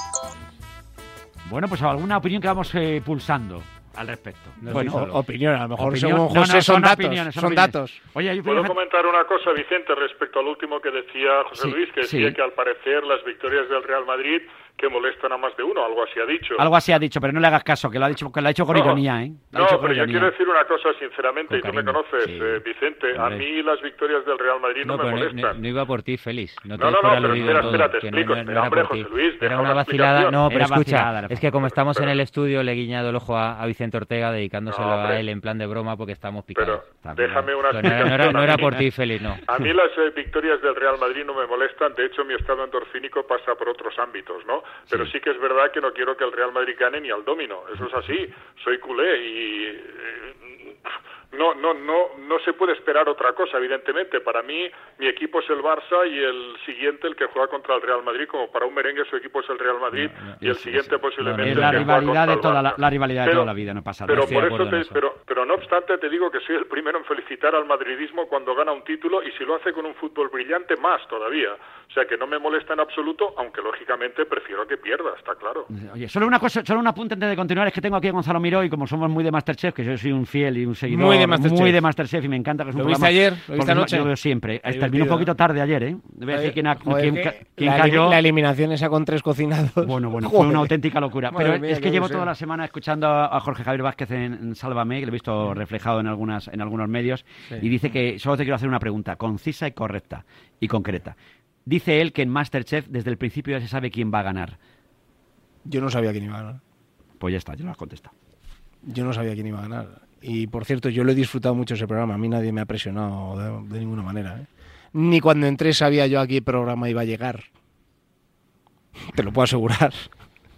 Bueno, pues alguna opinión que vamos eh, pulsando al respecto. bueno, opinión, a lo mejor Opinión. según No, José no, son, son datos. opiniones, son datos. Oye, yo ¿Puedo comentar una cosa, Vicente, respecto al último que decía José Sí, Luis, que sí. decía que al parecer las victorias del Real Madrid que molestan a más de uno, algo así ha dicho. Algo así ha dicho, pero no le hagas caso, que lo ha dicho, que lo ha dicho con No, ironía, ¿eh? Lo ha No, pero yo ironía. quiero decir una cosa sinceramente, Con y tú me cariño, conoces, sí. eh, Vicente, a mí las victorias del Real Madrid no, No, me molestan. no- no iba por ti, Félix. No te No, no, pero espera, espera, te que explico, no, no espera, era hombre. José Luis, Era una vacilada. No, pero escucha, es que como estamos en el estudio, le he guiñado el ojo a, Vicente Ortega dedicándoselo No, a él en plan de broma porque estamos picados. Pero déjame una no, era, por ti, Félix, no. A mí las eh, victorias del Real Madrid no me molestan, de hecho mi estado endorfínico pasa por otros ámbitos, ¿no? Pero sí, que es verdad que no quiero que el Real Madrid gane ni al domino, eso es así, soy culé y eh, no, no, no, no se puede esperar otra cosa, evidentemente. Para mí, mi equipo es el Barça y el siguiente el que juega contra el Real Madrid, como para un merengue su equipo es el Real Madrid y el siguiente posiblemente Es el la que rivalidad de toda la, rivalidad de Pero- toda la vida, no pasa nada. pero de por eso te, eso. pero, Pero no obstante, te digo que soy el primero en felicitar al madridismo cuando gana un título y si lo hace con un fútbol brillante, más todavía. O sea que no me molesta en absoluto, aunque lógicamente prefiero que pierda, está claro. Oye, solo una cosa, solo un apunte antes de continuar, es que tengo aquí a Gonzalo Miró y como somos muy de Masterchef, que yo soy un fiel y un seguidor Muy de Masterchef. muy de Masterchef y me encanta que es un ¿Lo viste ayer? ¿Lo viste anoche? Lo veo siempre. Terminó un poquito tarde ayer, ¿eh? Debe decir quién, quién quién la, cayó. la eliminación esa con tres cocinados. Bueno, bueno, fue una auténtica locura. Madre Pero mía, es que llevo toda la semana escuchando a a Jorge Javier Vázquez en, en Sálvame, que lo he visto reflejado en algunas en algunos medios, Sí. y dice que solo te quiero hacer una pregunta, concisa y correcta y concreta. Dice él que en Masterchef desde el principio ya se sabe quién va a ganar. Yo no sabía quién iba a ganar. Pues ya está, ya lo has contestado. Yo no sabía quién iba a ganar. Y por cierto, yo lo he disfrutado mucho ese programa. A mí nadie me ha presionado de, ninguna manera. ¿eh? Ni cuando entré sabía yo a qué programa iba a llegar. [laughs] Te lo puedo asegurar.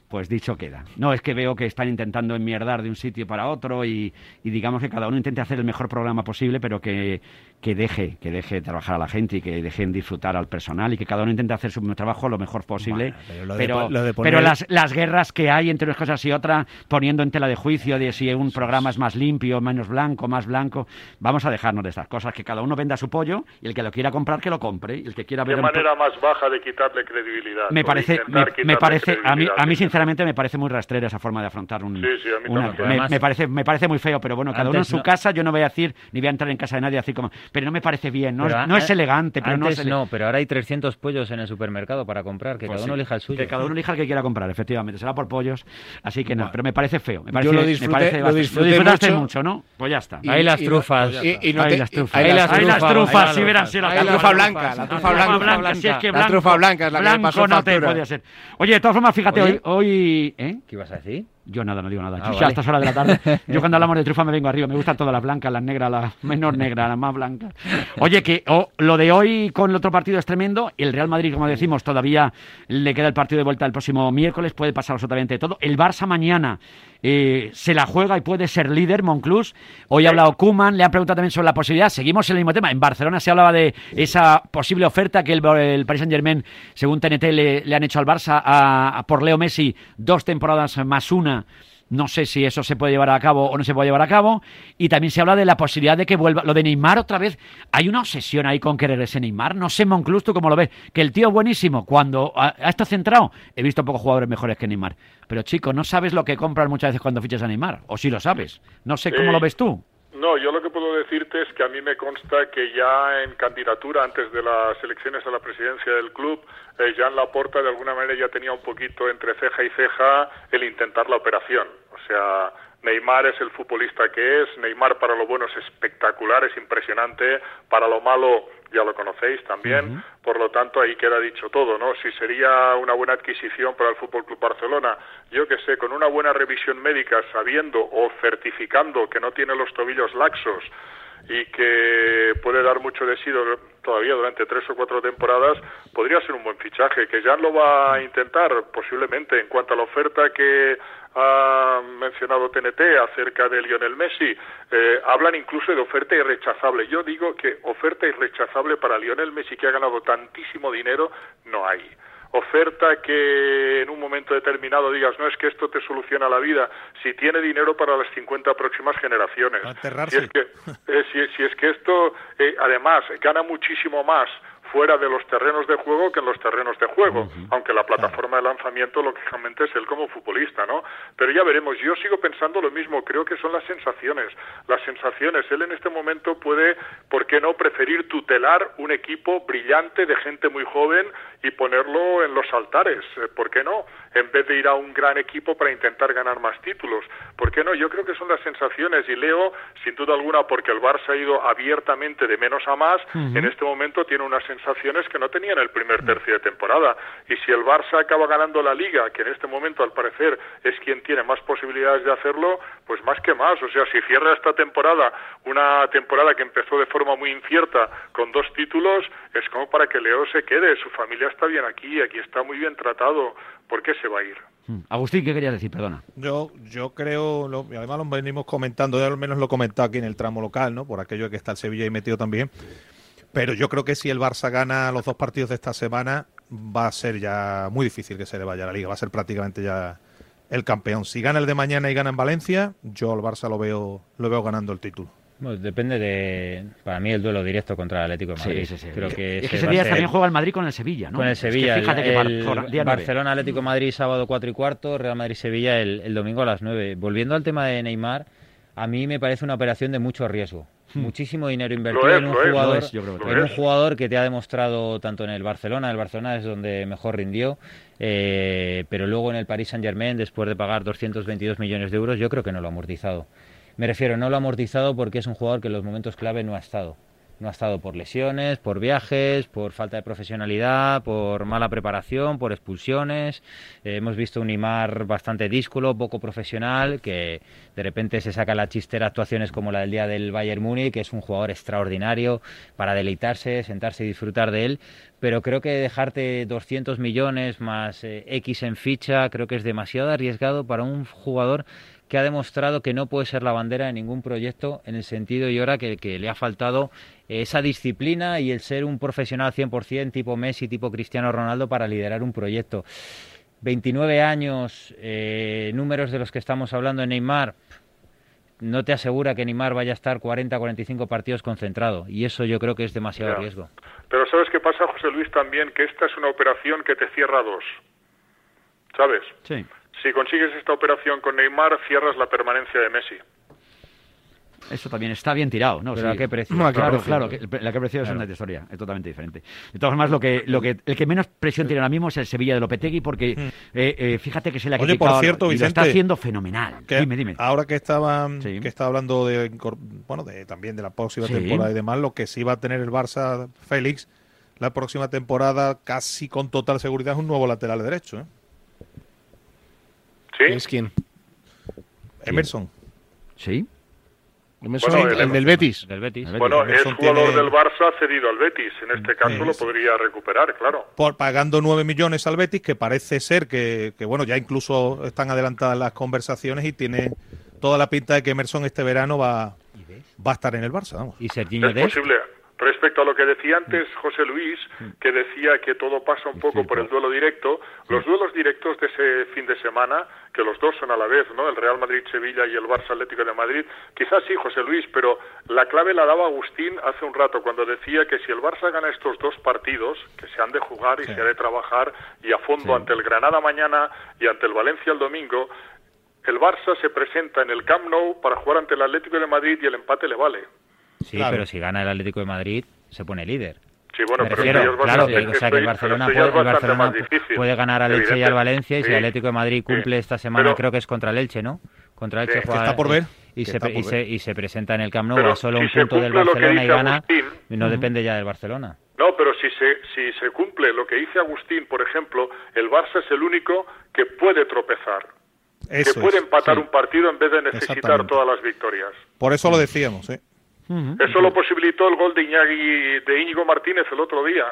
Pues dicho queda. No, es que veo que están intentando enmierdar de un sitio para otro y, y digamos que cada uno intente hacer el mejor programa posible, pero que, que deje, que deje trabajar a la gente y que dejen disfrutar al personal y que cada uno intente hacer su trabajo lo mejor posible. Bueno, pero lo pero po- lo de poner- pero las, las guerras que hay entre unas cosas y otras, poniendo en tela de juicio de si un programa es más limpio, menos blanco, más blanco, vamos a dejarnos de estas cosas, que cada uno venda su pollo y el que lo quiera comprar, que lo compre. Y el que quiera ¿Qué ver un pro- manera más baja de quitarle credibilidad? me parece, me, me parece a mí, a mí sinceramente me parece muy rastrera esa forma de afrontar un. Sí, sí, a mí una- me, Además- me parece, me parece muy feo, pero bueno, cada uno en su no- casa. Yo no voy a decir ni voy a entrar en casa de nadie así como. Pero no me parece bien, no, Pero es, no a- es elegante, pero no es ele- no, pero ahora hay 300 pollos en el supermercado para comprar, que Pues cada uno sí, elija el suyo. Que cada uno elija el que quiera comprar, efectivamente. Será por pollos. Así que no, pero me parece feo. Me parece, Yo lo me disfruté- parece lo disfruté disfrutaste mucho. mucho, ¿no? Pues ya está. Y- Ahí las trufas. y- y no ahí las trufas. ahí las trufas, las verás, la trufa blanca, la trufa blanca. si es que La blanco, trufa blanca es la que blanco pasó no te factura. podía ser. Oye, de todas formas, fíjate, hoy ¿eh? ¿Qué ibas a decir? Yo nada, no digo nada. Ah, Yo vale. a estas horas de la tarde, yo cuando hablamos de trufa me vengo arriba. Me gustan todas las blancas, las negras, las menos negras, las más blancas. Oye, que oh, lo de hoy con el otro partido es tremendo. El Real Madrid, como decimos, todavía le queda el partido de vuelta el próximo miércoles. Puede pasar absolutamente todo. El Barça mañana eh, se la juega y puede ser líder, Monclús. Hoy ha hablado Kuman, le han preguntado también sobre la posibilidad. Seguimos en el mismo tema. En Barcelona se hablaba de esa posible oferta que el, el Paris Saint-Germain, según TNT, le, le han hecho al Barça a- a- por Leo Messi, dos temporadas más una. No sé si eso se puede llevar a cabo o no se puede llevar a cabo. Y también se habla de la posibilidad de que vuelva. Lo de Neymar otra vez. Hay una obsesión ahí con que regrese Neymar. No sé, Monclús, tú cómo lo ves. Que el tío es buenísimo. Cuando ha, ha estado centrado, he visto pocos jugadores mejores que Neymar. Pero chico, no sabes lo que compran muchas veces cuando fichas a Neymar. O si lo sabes. No sé cómo lo ves tú. No, yo lo que puedo decirte es que a mí me consta que ya en candidatura antes de las elecciones a la presidencia del club, eh, Jean Laporta de alguna manera ya tenía un poquito entre ceja y ceja el intentar la operación. O sea, Neymar es el futbolista que es, Neymar para lo bueno es espectacular, es impresionante, para lo malo ya lo conocéis también, por lo tanto ahí queda dicho todo, ¿no? Si sería una buena adquisición para el Fútbol Club Barcelona, yo que sé, con una buena revisión médica, sabiendo o certificando que no tiene los tobillos laxos y que puede dar mucho de sí todavía durante tres o cuatro temporadas, podría ser un buen fichaje. Que ya lo va a intentar, posiblemente, en cuanto a la oferta que ha mencionado TNT acerca de Lionel Messi, eh, hablan incluso de oferta irrechazable. Yo digo que oferta irrechazable para Lionel Messi, que ha ganado tantísimo dinero, no hay oferta que en un momento determinado digas, no es que esto te soluciona la vida, si tiene dinero para las 50 próximas generaciones. Si es que, eh, si, si es que esto, eh, además, gana muchísimo más fuera de los terrenos de juego que en los terrenos de juego, aunque la plataforma de lanzamiento lógicamente es él como futbolista, ¿no? Pero ya veremos, yo sigo pensando lo mismo, creo que son las sensaciones, las sensaciones, él en este momento puede, ¿por qué no?, preferir tutelar un equipo brillante de gente muy joven y ponerlo en los altares, eh, ¿por qué no?, en vez de ir a un gran equipo para intentar ganar más títulos, ¿por qué no?, yo creo que son las sensaciones y Leo, sin duda alguna, porque el Barça ha ido abiertamente de menos a más, Ujú. en este momento tiene unas sensaciones que no tenía en el primer tercio de temporada. Y si el Barça acaba ganando la Liga, que en este momento al parecer es quien tiene más posibilidades de hacerlo, pues más que más. O sea, si cierra esta temporada, una temporada que empezó de forma muy incierta con dos títulos, es como para que Leo se quede. Su familia está bien aquí, aquí está muy bien tratado. ¿Por qué se va a ir? Agustín, ¿qué querías decir? Perdona. Yo, yo creo, lo- y además lo venimos comentando, yo al menos lo comentado aquí en el tramo local, ¿no? Por aquello de que está el Sevilla ahí metido también. Pero yo creo que si el Barça gana los dos partidos de esta semana, va a ser ya muy difícil que se le vaya a la liga. Va a ser prácticamente ya el campeón. Si gana el de mañana y gana en Valencia, yo al Barça lo veo, lo veo ganando el título. Bueno, depende de, para mí, el duelo directo contra el Atlético de Madrid. Sí, sí, sí. Creo que es que ese día ser- también juega el Madrid con el Sevilla, ¿no? Con el Es que Sevilla. fíjate que Bar-. Barcelona Atlético de Madrid sábado 4 y cuarto, Real Madrid Sevilla el, el domingo a las 9. Volviendo al tema de Neymar, a mí me parece una operación de mucho riesgo. Hmm. Muchísimo dinero invertido es, en un jugador, es, en un jugador que te ha demostrado tanto en el Barcelona, el Barcelona es donde mejor rindió, eh, pero luego en el Paris Saint Germain, después de pagar 222 millones de euros, yo creo que no lo ha amortizado. Me refiero, no lo ha amortizado porque es un jugador que en los momentos clave no ha estado. No ha estado por lesiones, por viajes, por falta de profesionalidad, por mala preparación, por expulsiones. Eh, hemos visto un Neymar bastante díscolo, poco profesional, que de repente se saca la chistera actuaciones como la del día del Bayern Múnich, que es un jugador extraordinario para deleitarse, sentarse y disfrutar de él. Pero creo que dejarte 200 millones más eh, X en ficha, creo que es demasiado arriesgado para un jugador que ha demostrado que no puede ser la bandera de ningún proyecto en el sentido y ahora que, que le ha faltado esa disciplina y el ser un profesional 100% tipo Messi, tipo Cristiano Ronaldo para liderar un proyecto. 29 años, eh, números de los que estamos hablando en Neymar, no te asegura que Neymar vaya a estar 40, 45 partidos concentrado y eso yo creo que es demasiado riesgo. Pero ¿sabes qué pasa, José Luis, también? Que esta es una operación que te cierra dos. ¿Sabes? Sí. Si consigues esta operación con Neymar, cierras la permanencia de Messi. Eso también está bien tirado, ¿no? Pero ¿a qué precio? No, ¿A qué claro, precio? claro. que- La que precio es una historia, es totalmente diferente. De todas formas, lo que, lo que, el que menos presión tiene ahora mismo es el Sevilla de Lopetegui, porque eh, eh, fíjate que se le ha. Oye, por cierto, y lo Vicente, está haciendo fenomenal. Que dime, dime. Ahora que estaba, que estaba hablando de, bueno, de, también de la próxima Sí. temporada y demás, lo que sí va a tener el Barça, Félix, la próxima temporada, casi con total seguridad, es un nuevo lateral derecho. ¿eh? ¿Sí? ¿Es quién? Emerson. Sí. Emerson, Bueno, el, el- del Betis. Del Betis. Bueno, es Emerson jugador tiene- del Barça cedido al Betis. En este caso Sí, lo sí. podría recuperar, claro. Por pagando 9 millones al Betis, que parece ser que, que, bueno, ya incluso están adelantadas las conversaciones y tiene toda la pinta de que Emerson este verano va, va a estar en el Barça. Vamos. ¿Y Serginho Es posible. Respecto a lo que decía antes José Luis, que decía que todo pasa un poco por el duelo directo, los duelos directos de ese fin de semana, que los dos son a la vez, ¿no? El Real Madrid-Sevilla y el Barça Atlético de Madrid, quizás sí, José Luis, pero la clave la daba Agustín hace un rato cuando decía que si el Barça gana estos dos partidos, que se han de jugar y se ha de trabajar y a fondo ante el Granada mañana y ante el Valencia el domingo, el Barça se presenta en el Camp Nou para jugar ante el Atlético de Madrid y el empate le vale. Sí, Claro. pero si gana el Atlético de Madrid, se pone líder. Sí, bueno, Me pero refiero, claro, que, o sea, que el Barcelona, puede, el Barcelona puede ganar al Elche y al. Valencia y si el Atlético de Madrid cumple esta semana, Pero- creo que es contra el Elche, ¿no? Contra el Elche Sí. juega- Que está por ver, Y se, y, se, ver. y se presenta en el Camp Nou Pero a solo si un punto del Barcelona y gana, Agustín- no depende ya del Barcelona. No, pero si se, si se cumple lo que dice Agustín, por ejemplo, el Barça es el único que puede tropezar, Eso que puede es, empatar sí. un partido en vez de necesitar todas las victorias. Por eso lo decíamos, ¿eh? Eso lo posibilitó el gol de Iñaki, de Íñigo Martínez el otro día,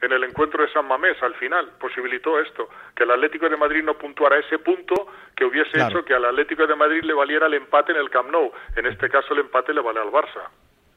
en el encuentro de San Mamés, al final. Posibilitó esto, que el Atlético de Madrid no puntuara ese punto que hubiese Claro. hecho que al Atlético de Madrid le valiera el empate en el Camp Nou. En este caso el empate le vale al Barça.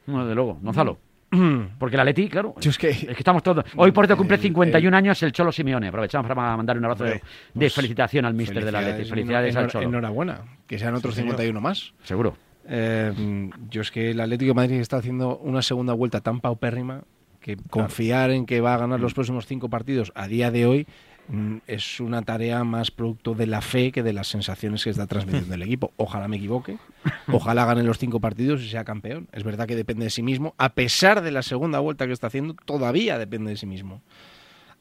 No, de luego, Gonzalo. [clears throat] Porque el Atleti, claro, Yo es que- es que estamos todos... Hoy por cierto cumple 51 años el Cholo Simeone. Aprovechamos para mandar un abrazo de, de felicitación al míster del Atleti. Felicidades al Cholo. Enhorabuena. Que sean otros Sí, señor. 51 más. Seguro. Eh, yo es que el Atlético de Madrid está haciendo una segunda vuelta tan paupérrima que confiar en que va a ganar los próximos cinco partidos a día de hoy mm, es una tarea más producto de la fe que de las sensaciones que está transmitiendo el [laughs] equipo. Ojalá me equivoque, [laughs] ojalá gane los cinco partidos y sea campeón. Es verdad que depende de sí mismo, a pesar de la segunda vuelta que está haciendo, todavía depende de sí mismo.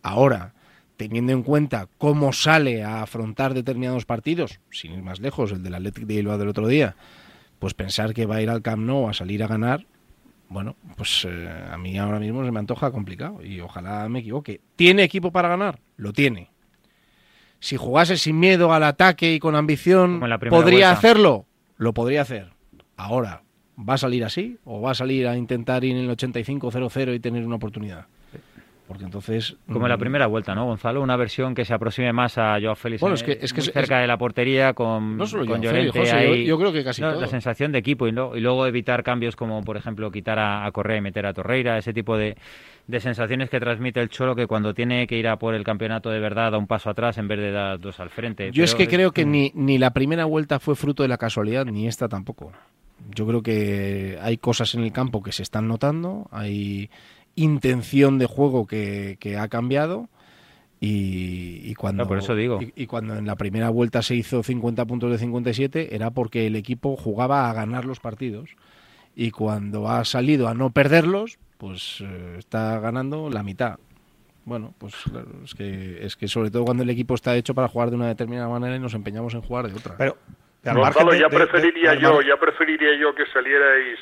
Ahora, teniendo en cuenta cómo sale a afrontar determinados partidos, sin ir más lejos, el del Atlético de Bilbao del otro día, pues pensar que va a ir al Camp Nou a salir a ganar, bueno, pues eh, a mí ahora mismo se me antoja complicado y ojalá me equivoque. ¿Tiene equipo para ganar? Lo tiene. Si jugase sin miedo al ataque y con ambición, ¿podría vuelta. hacerlo? Lo podría hacer. Ahora, ¿va a salir así? ¿O va a salir a intentar ir en el 85-0-0 y tener una oportunidad? Porque entonces... Como en la mm, primera vuelta, ¿no, Gonzalo? Una versión que se aproxime más a Joao Félix Bueno, en- es que- es que muy es- cerca de la portería con, No solo con Llorente José, ahí. yo creo que casi No, todo. La sensación de equipo y, lo- y luego evitar cambios como, por ejemplo, quitar a, a Correa y meter a Torreira, ese tipo de, de sensaciones que transmite el Cholo que cuando tiene que ir a por el campeonato de verdad da un paso atrás en vez de dar dos al frente. Yo es que creo que ni, ni la primera vuelta fue fruto de la casualidad, ni esta tampoco. Yo creo que hay cosas en el campo que se están notando, hay intención de juego que, que ha cambiado. Y, y cuando, No, por eso digo. Y, y cuando en la primera vuelta se hizo 50 puntos de 57 era porque el equipo jugaba a ganar los partidos. Y cuando ha salido a no perderlos, pues eh, está ganando la mitad. Bueno, pues claro, es que, es que sobre todo cuando el equipo está hecho para jugar de una determinada manera y nos empeñamos en jugar de otra. Pero, Gonzalo, ya preferiría yo, ya preferiría yo que salierais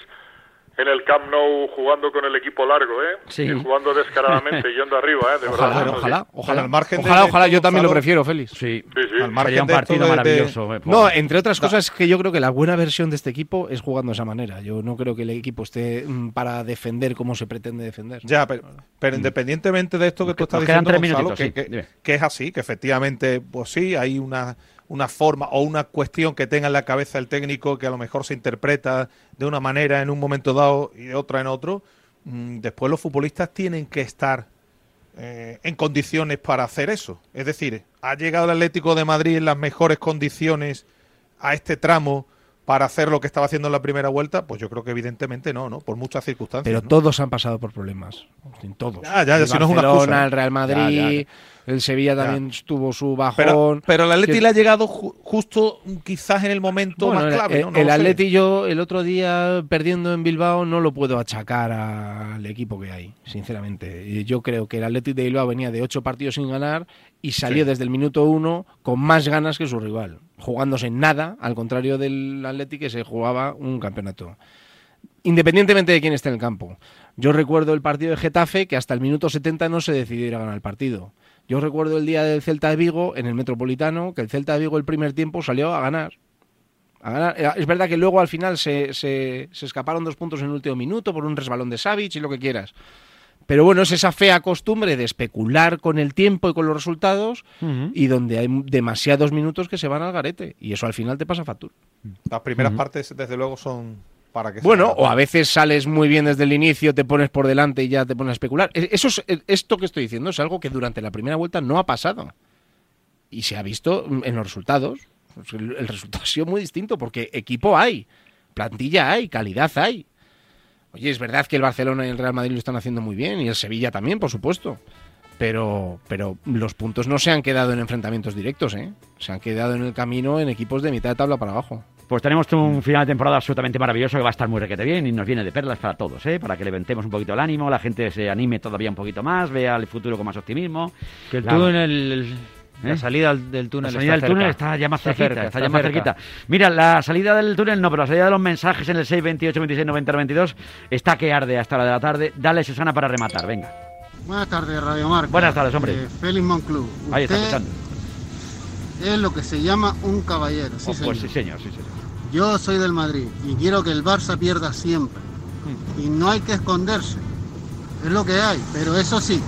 en el Camp Nou jugando con el equipo largo, ¿eh? Sí. Y jugando descaradamente, [laughs] yendo arriba, ¿eh? De Ojalá, verdad. ojalá, ojalá, al margen ojalá, de ojalá, yo también lo prefiero, Félix. Sí, Sí, sí. Al margen Sería un partido de- de- maravilloso. eh, No, entre otras cosas es que yo creo que la buena versión de este equipo es jugando de esa manera. Yo no creo que el equipo esté mm, para defender como se pretende defender. Ya, pero, pero independientemente de esto que tú estás diciendo, tres Gonzalo, minutitos, que, sí, que- dime. que es así, que efectivamente, pues sí, hay una, una forma o una cuestión que tenga en la cabeza el técnico que a lo mejor se interpreta de una manera en un momento dado y de otra en otro. Mm, Después los futbolistas tienen que estar eh, en condiciones para hacer eso. Es decir, ha llegado el Atlético de Madrid en las mejores condiciones a este tramo para hacer lo que estaba haciendo en la primera vuelta, pues yo creo que evidentemente no, ¿no? Por muchas circunstancias. Pero ¿no? todos han pasado por problemas. Todos. Ya, ya, el si no es una excusa, ¿eh? el Real Madrid, Ya, el Sevilla también tuvo su bajón. Pero, pero el Atleti Que- le ha llegado ju- justo quizás en el momento Bueno, más clave, el, ¿no? No el sé. Atleti yo el otro día perdiendo en Bilbao no lo puedo achacar al equipo que hay, sinceramente. Yo creo que el Atleti de Bilbao venía de ocho partidos sin ganar y salió Sí. desde el minuto uno con más ganas que su rival, jugándose nada, al contrario del Atleti que se jugaba un campeonato. Independientemente de quién esté en el campo. Yo recuerdo el partido de Getafe que hasta el minuto 70 no se decidió ir a ganar el partido. Yo recuerdo el día del Celta de Vigo en el Metropolitano que el Celta de Vigo el primer tiempo salió a ganar. Eh, Es verdad que luego al final se, se- se escaparon dos puntos en el último minuto por un resbalón de Savic y lo que quieras. Pero bueno, es esa fea costumbre de especular con el tiempo y con los resultados y donde hay demasiados minutos que se van al garete. Y eso al final te pasa factura. Las primeras partes, desde luego, son para que Bueno, o a veces sales muy bien desde el inicio, te pones por delante y ya te pones a especular. E- Eso es, e- esto que estoy diciendo es algo que durante la primera vuelta no ha pasado. Y se ha visto en los resultados. Pues El, el resultado ha sido muy distinto porque equipo hay, plantilla hay, calidad hay. Oye, es verdad que el Barcelona y el Real Madrid lo están haciendo muy bien y el Sevilla también, por supuesto. Pero, pero los puntos no se han quedado en enfrentamientos directos, ¿eh? Se han quedado en el camino en equipos de mitad de tabla para abajo. Pues tenemos un final de temporada absolutamente maravilloso que va a estar muy requete bien y nos viene de perlas para todos, ¿eh? para que levantemos un poquito el ánimo, la gente se anime todavía un poquito más, vea el futuro con más optimismo. Que el La- túnel, la ¿Eh? salida del túnel La salida está del túnel cerca. está ya más Está cerquita, cerca, está, está ya más cerca. cerquita. Mira, la salida del túnel no, pero la salida de los mensajes en el 628 26 90 92 está que arde hasta la de la tarde. Dale, Susana, para rematar, venga. Buenas tardes, Radio Marca. Buenas tardes, hombre. Eh, Félix Monclú. Ahí está escuchando. es lo que se llama un caballero. Sí, Oh, pues sí, señor. señor, sí, señor. Yo soy del Madrid y quiero que el Barça pierda siempre. Hmm. Y no hay que esconderse. Es lo que hay. Pero eso sí,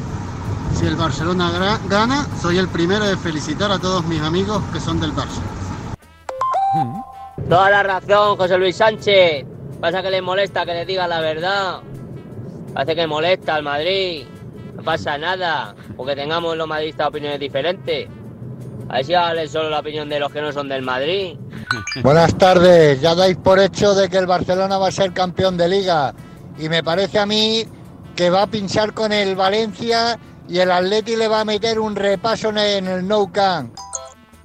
si el Barcelona gana, soy el primero de felicitar a todos mis amigos que son del Barça. Toda la razón, José Luis Sánchez. Pasa que le molesta que le diga la verdad. Parece que molesta al Madrid. No pasa nada, porque tengamos los madridistas opiniones diferentes. A ver si vale solo la opinión de los que no son del Madrid. [laughs] Buenas tardes, ya dais por hecho de que el Barcelona va a ser campeón de liga y me parece a mí que va a pinchar con el Valencia y el Atleti le va a meter un repaso en el, Nou Camp.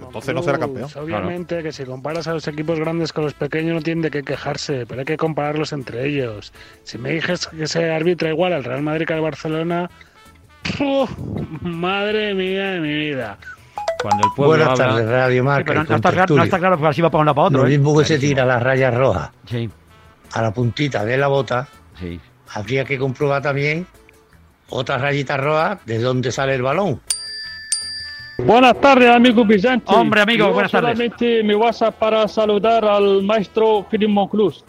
Entonces no será campeón. Pues obviamente que si comparas a los equipos grandes con los pequeños no tienen de qué quejarse, pero hay que compararlos entre ellos. Si me dices que se arbitra igual al Real Madrid que al Barcelona, ¡puf! madre mía de mi vida. Cuando el pueblo Buenas habla- tardes, Radio Marca. pero no, está claro, no está claro porque así va para un lado para otro. Lo ¿eh? mismo que se tira las rayas rojas Sí. a la puntita de la bota, Sí. habría que comprobar también otras rayitas rojas de dónde sale el balón. Buenas tardes, amigo Vicente. Hombre, amigo, Yo buenas tardes. solamente mi WhatsApp para saludar al maestro Monclús.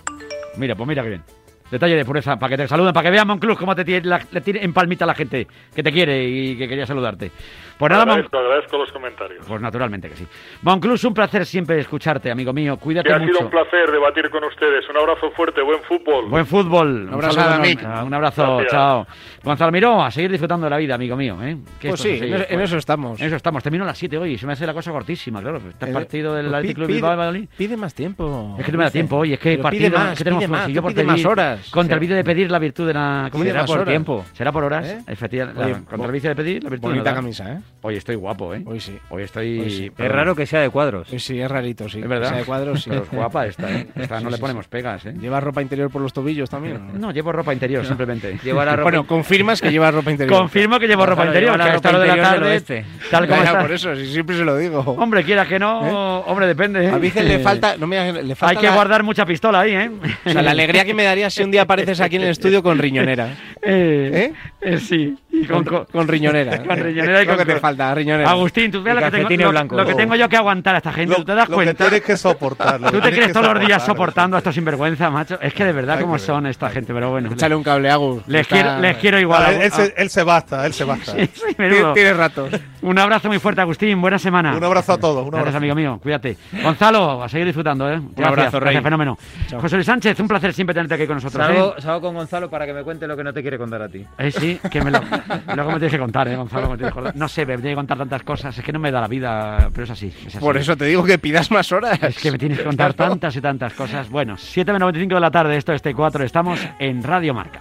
Mira, pues mira que bien. Detalle de pureza, para que te saluden, para que vean Monclús cómo te tiene, la- le tiene en palmita la gente que te quiere y que quería saludarte. Pues nada, Mon- agradezco, agradezco los comentarios. pues naturalmente que sí. Monclús, un placer siempre escucharte, amigo mío. Cuídate Que ha mucho. sido un placer debatir con ustedes. Un abrazo fuerte, buen fútbol. Buen fútbol. Saludo Mick. enorme. Un abrazo, Gracias. chao. Gonzalo Miró, a seguir disfrutando de la vida, amigo mío. ¿eh? Pues sí, en- en pues. eso estamos. En eso estamos. Termino a las 7 hoy. Se me hace la cosa cortísima, claro. Este Eh, partido del pues pide- Bilbao. Pide más tiempo. Es que no me da tiempo hoy, es que partido, más, que tenemos pide más, si yo por más horas. Contra O el vídeo de pedir la virtud de la... ¿cómo Pide será por horas. tiempo? ¿Será por horas? ¿Eh? Efectivamente. Oye, la- contra el vicio de pedir la virtud bonita ¿verdad? camisa, ¿eh? Hoy estoy guapo, ¿eh? Hoy sí. Hoy estoy... Hoy sí. Es raro que sea de cuadros. Hoy sí, es rarito, sí. Es verdad. Que sea de cuadros, sí. Pero es guapa esta, ¿eh? [laughs] Esta Sí, no le ponemos sí. pegas, ¿eh? ¿Lleva ropa interior por los tobillos también? no? No, llevo ropa interior, [laughs] simplemente. [laughs] Lleva la ropa Bueno, confirmas que lleva ropa interior. Confirmo que llevo ropa Claro, interior, lleva la que a esta ropa hora de la tarde, tal como está. por eso, si siempre se lo digo. Hombre, quiera que no, hombre, depende. ¿eh? A Virgen le falta, no me digas, le falta Hay que guardar mucha pistola ahí, ¿eh? O sea, la alegría que me daría si un día apareces aquí en el estudio con riñonera. Eh, eh, sí. Y Con, con, con riñonera. [laughs] con riñonera y Lo con que te falta, riñonera. Agustín, tú ves lo que, tengo, lo- lo que tengo yo que aguantar a esta gente, ¿tú te das Lo que cuenta? tienes que soportar. lo [laughs] ¿Tú te crees todos los días soportando a estos sinvergüenzas, macho? Es que de verdad, ¿cómo son esta gente? Pero bueno. Échale un cable, Agus. Les Está- quiero, les quiero igual. Ah, él, él se, él se basta, él se basta. Sí, sí. Tienes ratos. Un abrazo muy fuerte, Agustín. Buena semana. Un abrazo a todos. Un Gracias, abrazo. amigo mío. Cuídate. Gonzalo, a seguir disfrutando, ¿eh? Gracias, abrazo, Rey. gracias, fenómeno. Chao. José Luis Sánchez, un placer siempre tenerte aquí con nosotros. Salgo, ¿eh? salgo con Gonzalo para que me cuente lo que no te quiere contar a ti. Eh, sí, que me lo, [laughs] luego me tienes que contar, ¿eh, Gonzalo? Me tienes que contar. No sé, me tienes que contar tantas cosas. Es que no me da la vida, pero es así. es así. Por eso te digo que pidas más horas. Es que me tienes que contar Claro. tantas y tantas cosas. Bueno, 7.95 de la tarde, esto es T4, estamos en Radio Marca.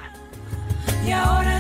Y ahora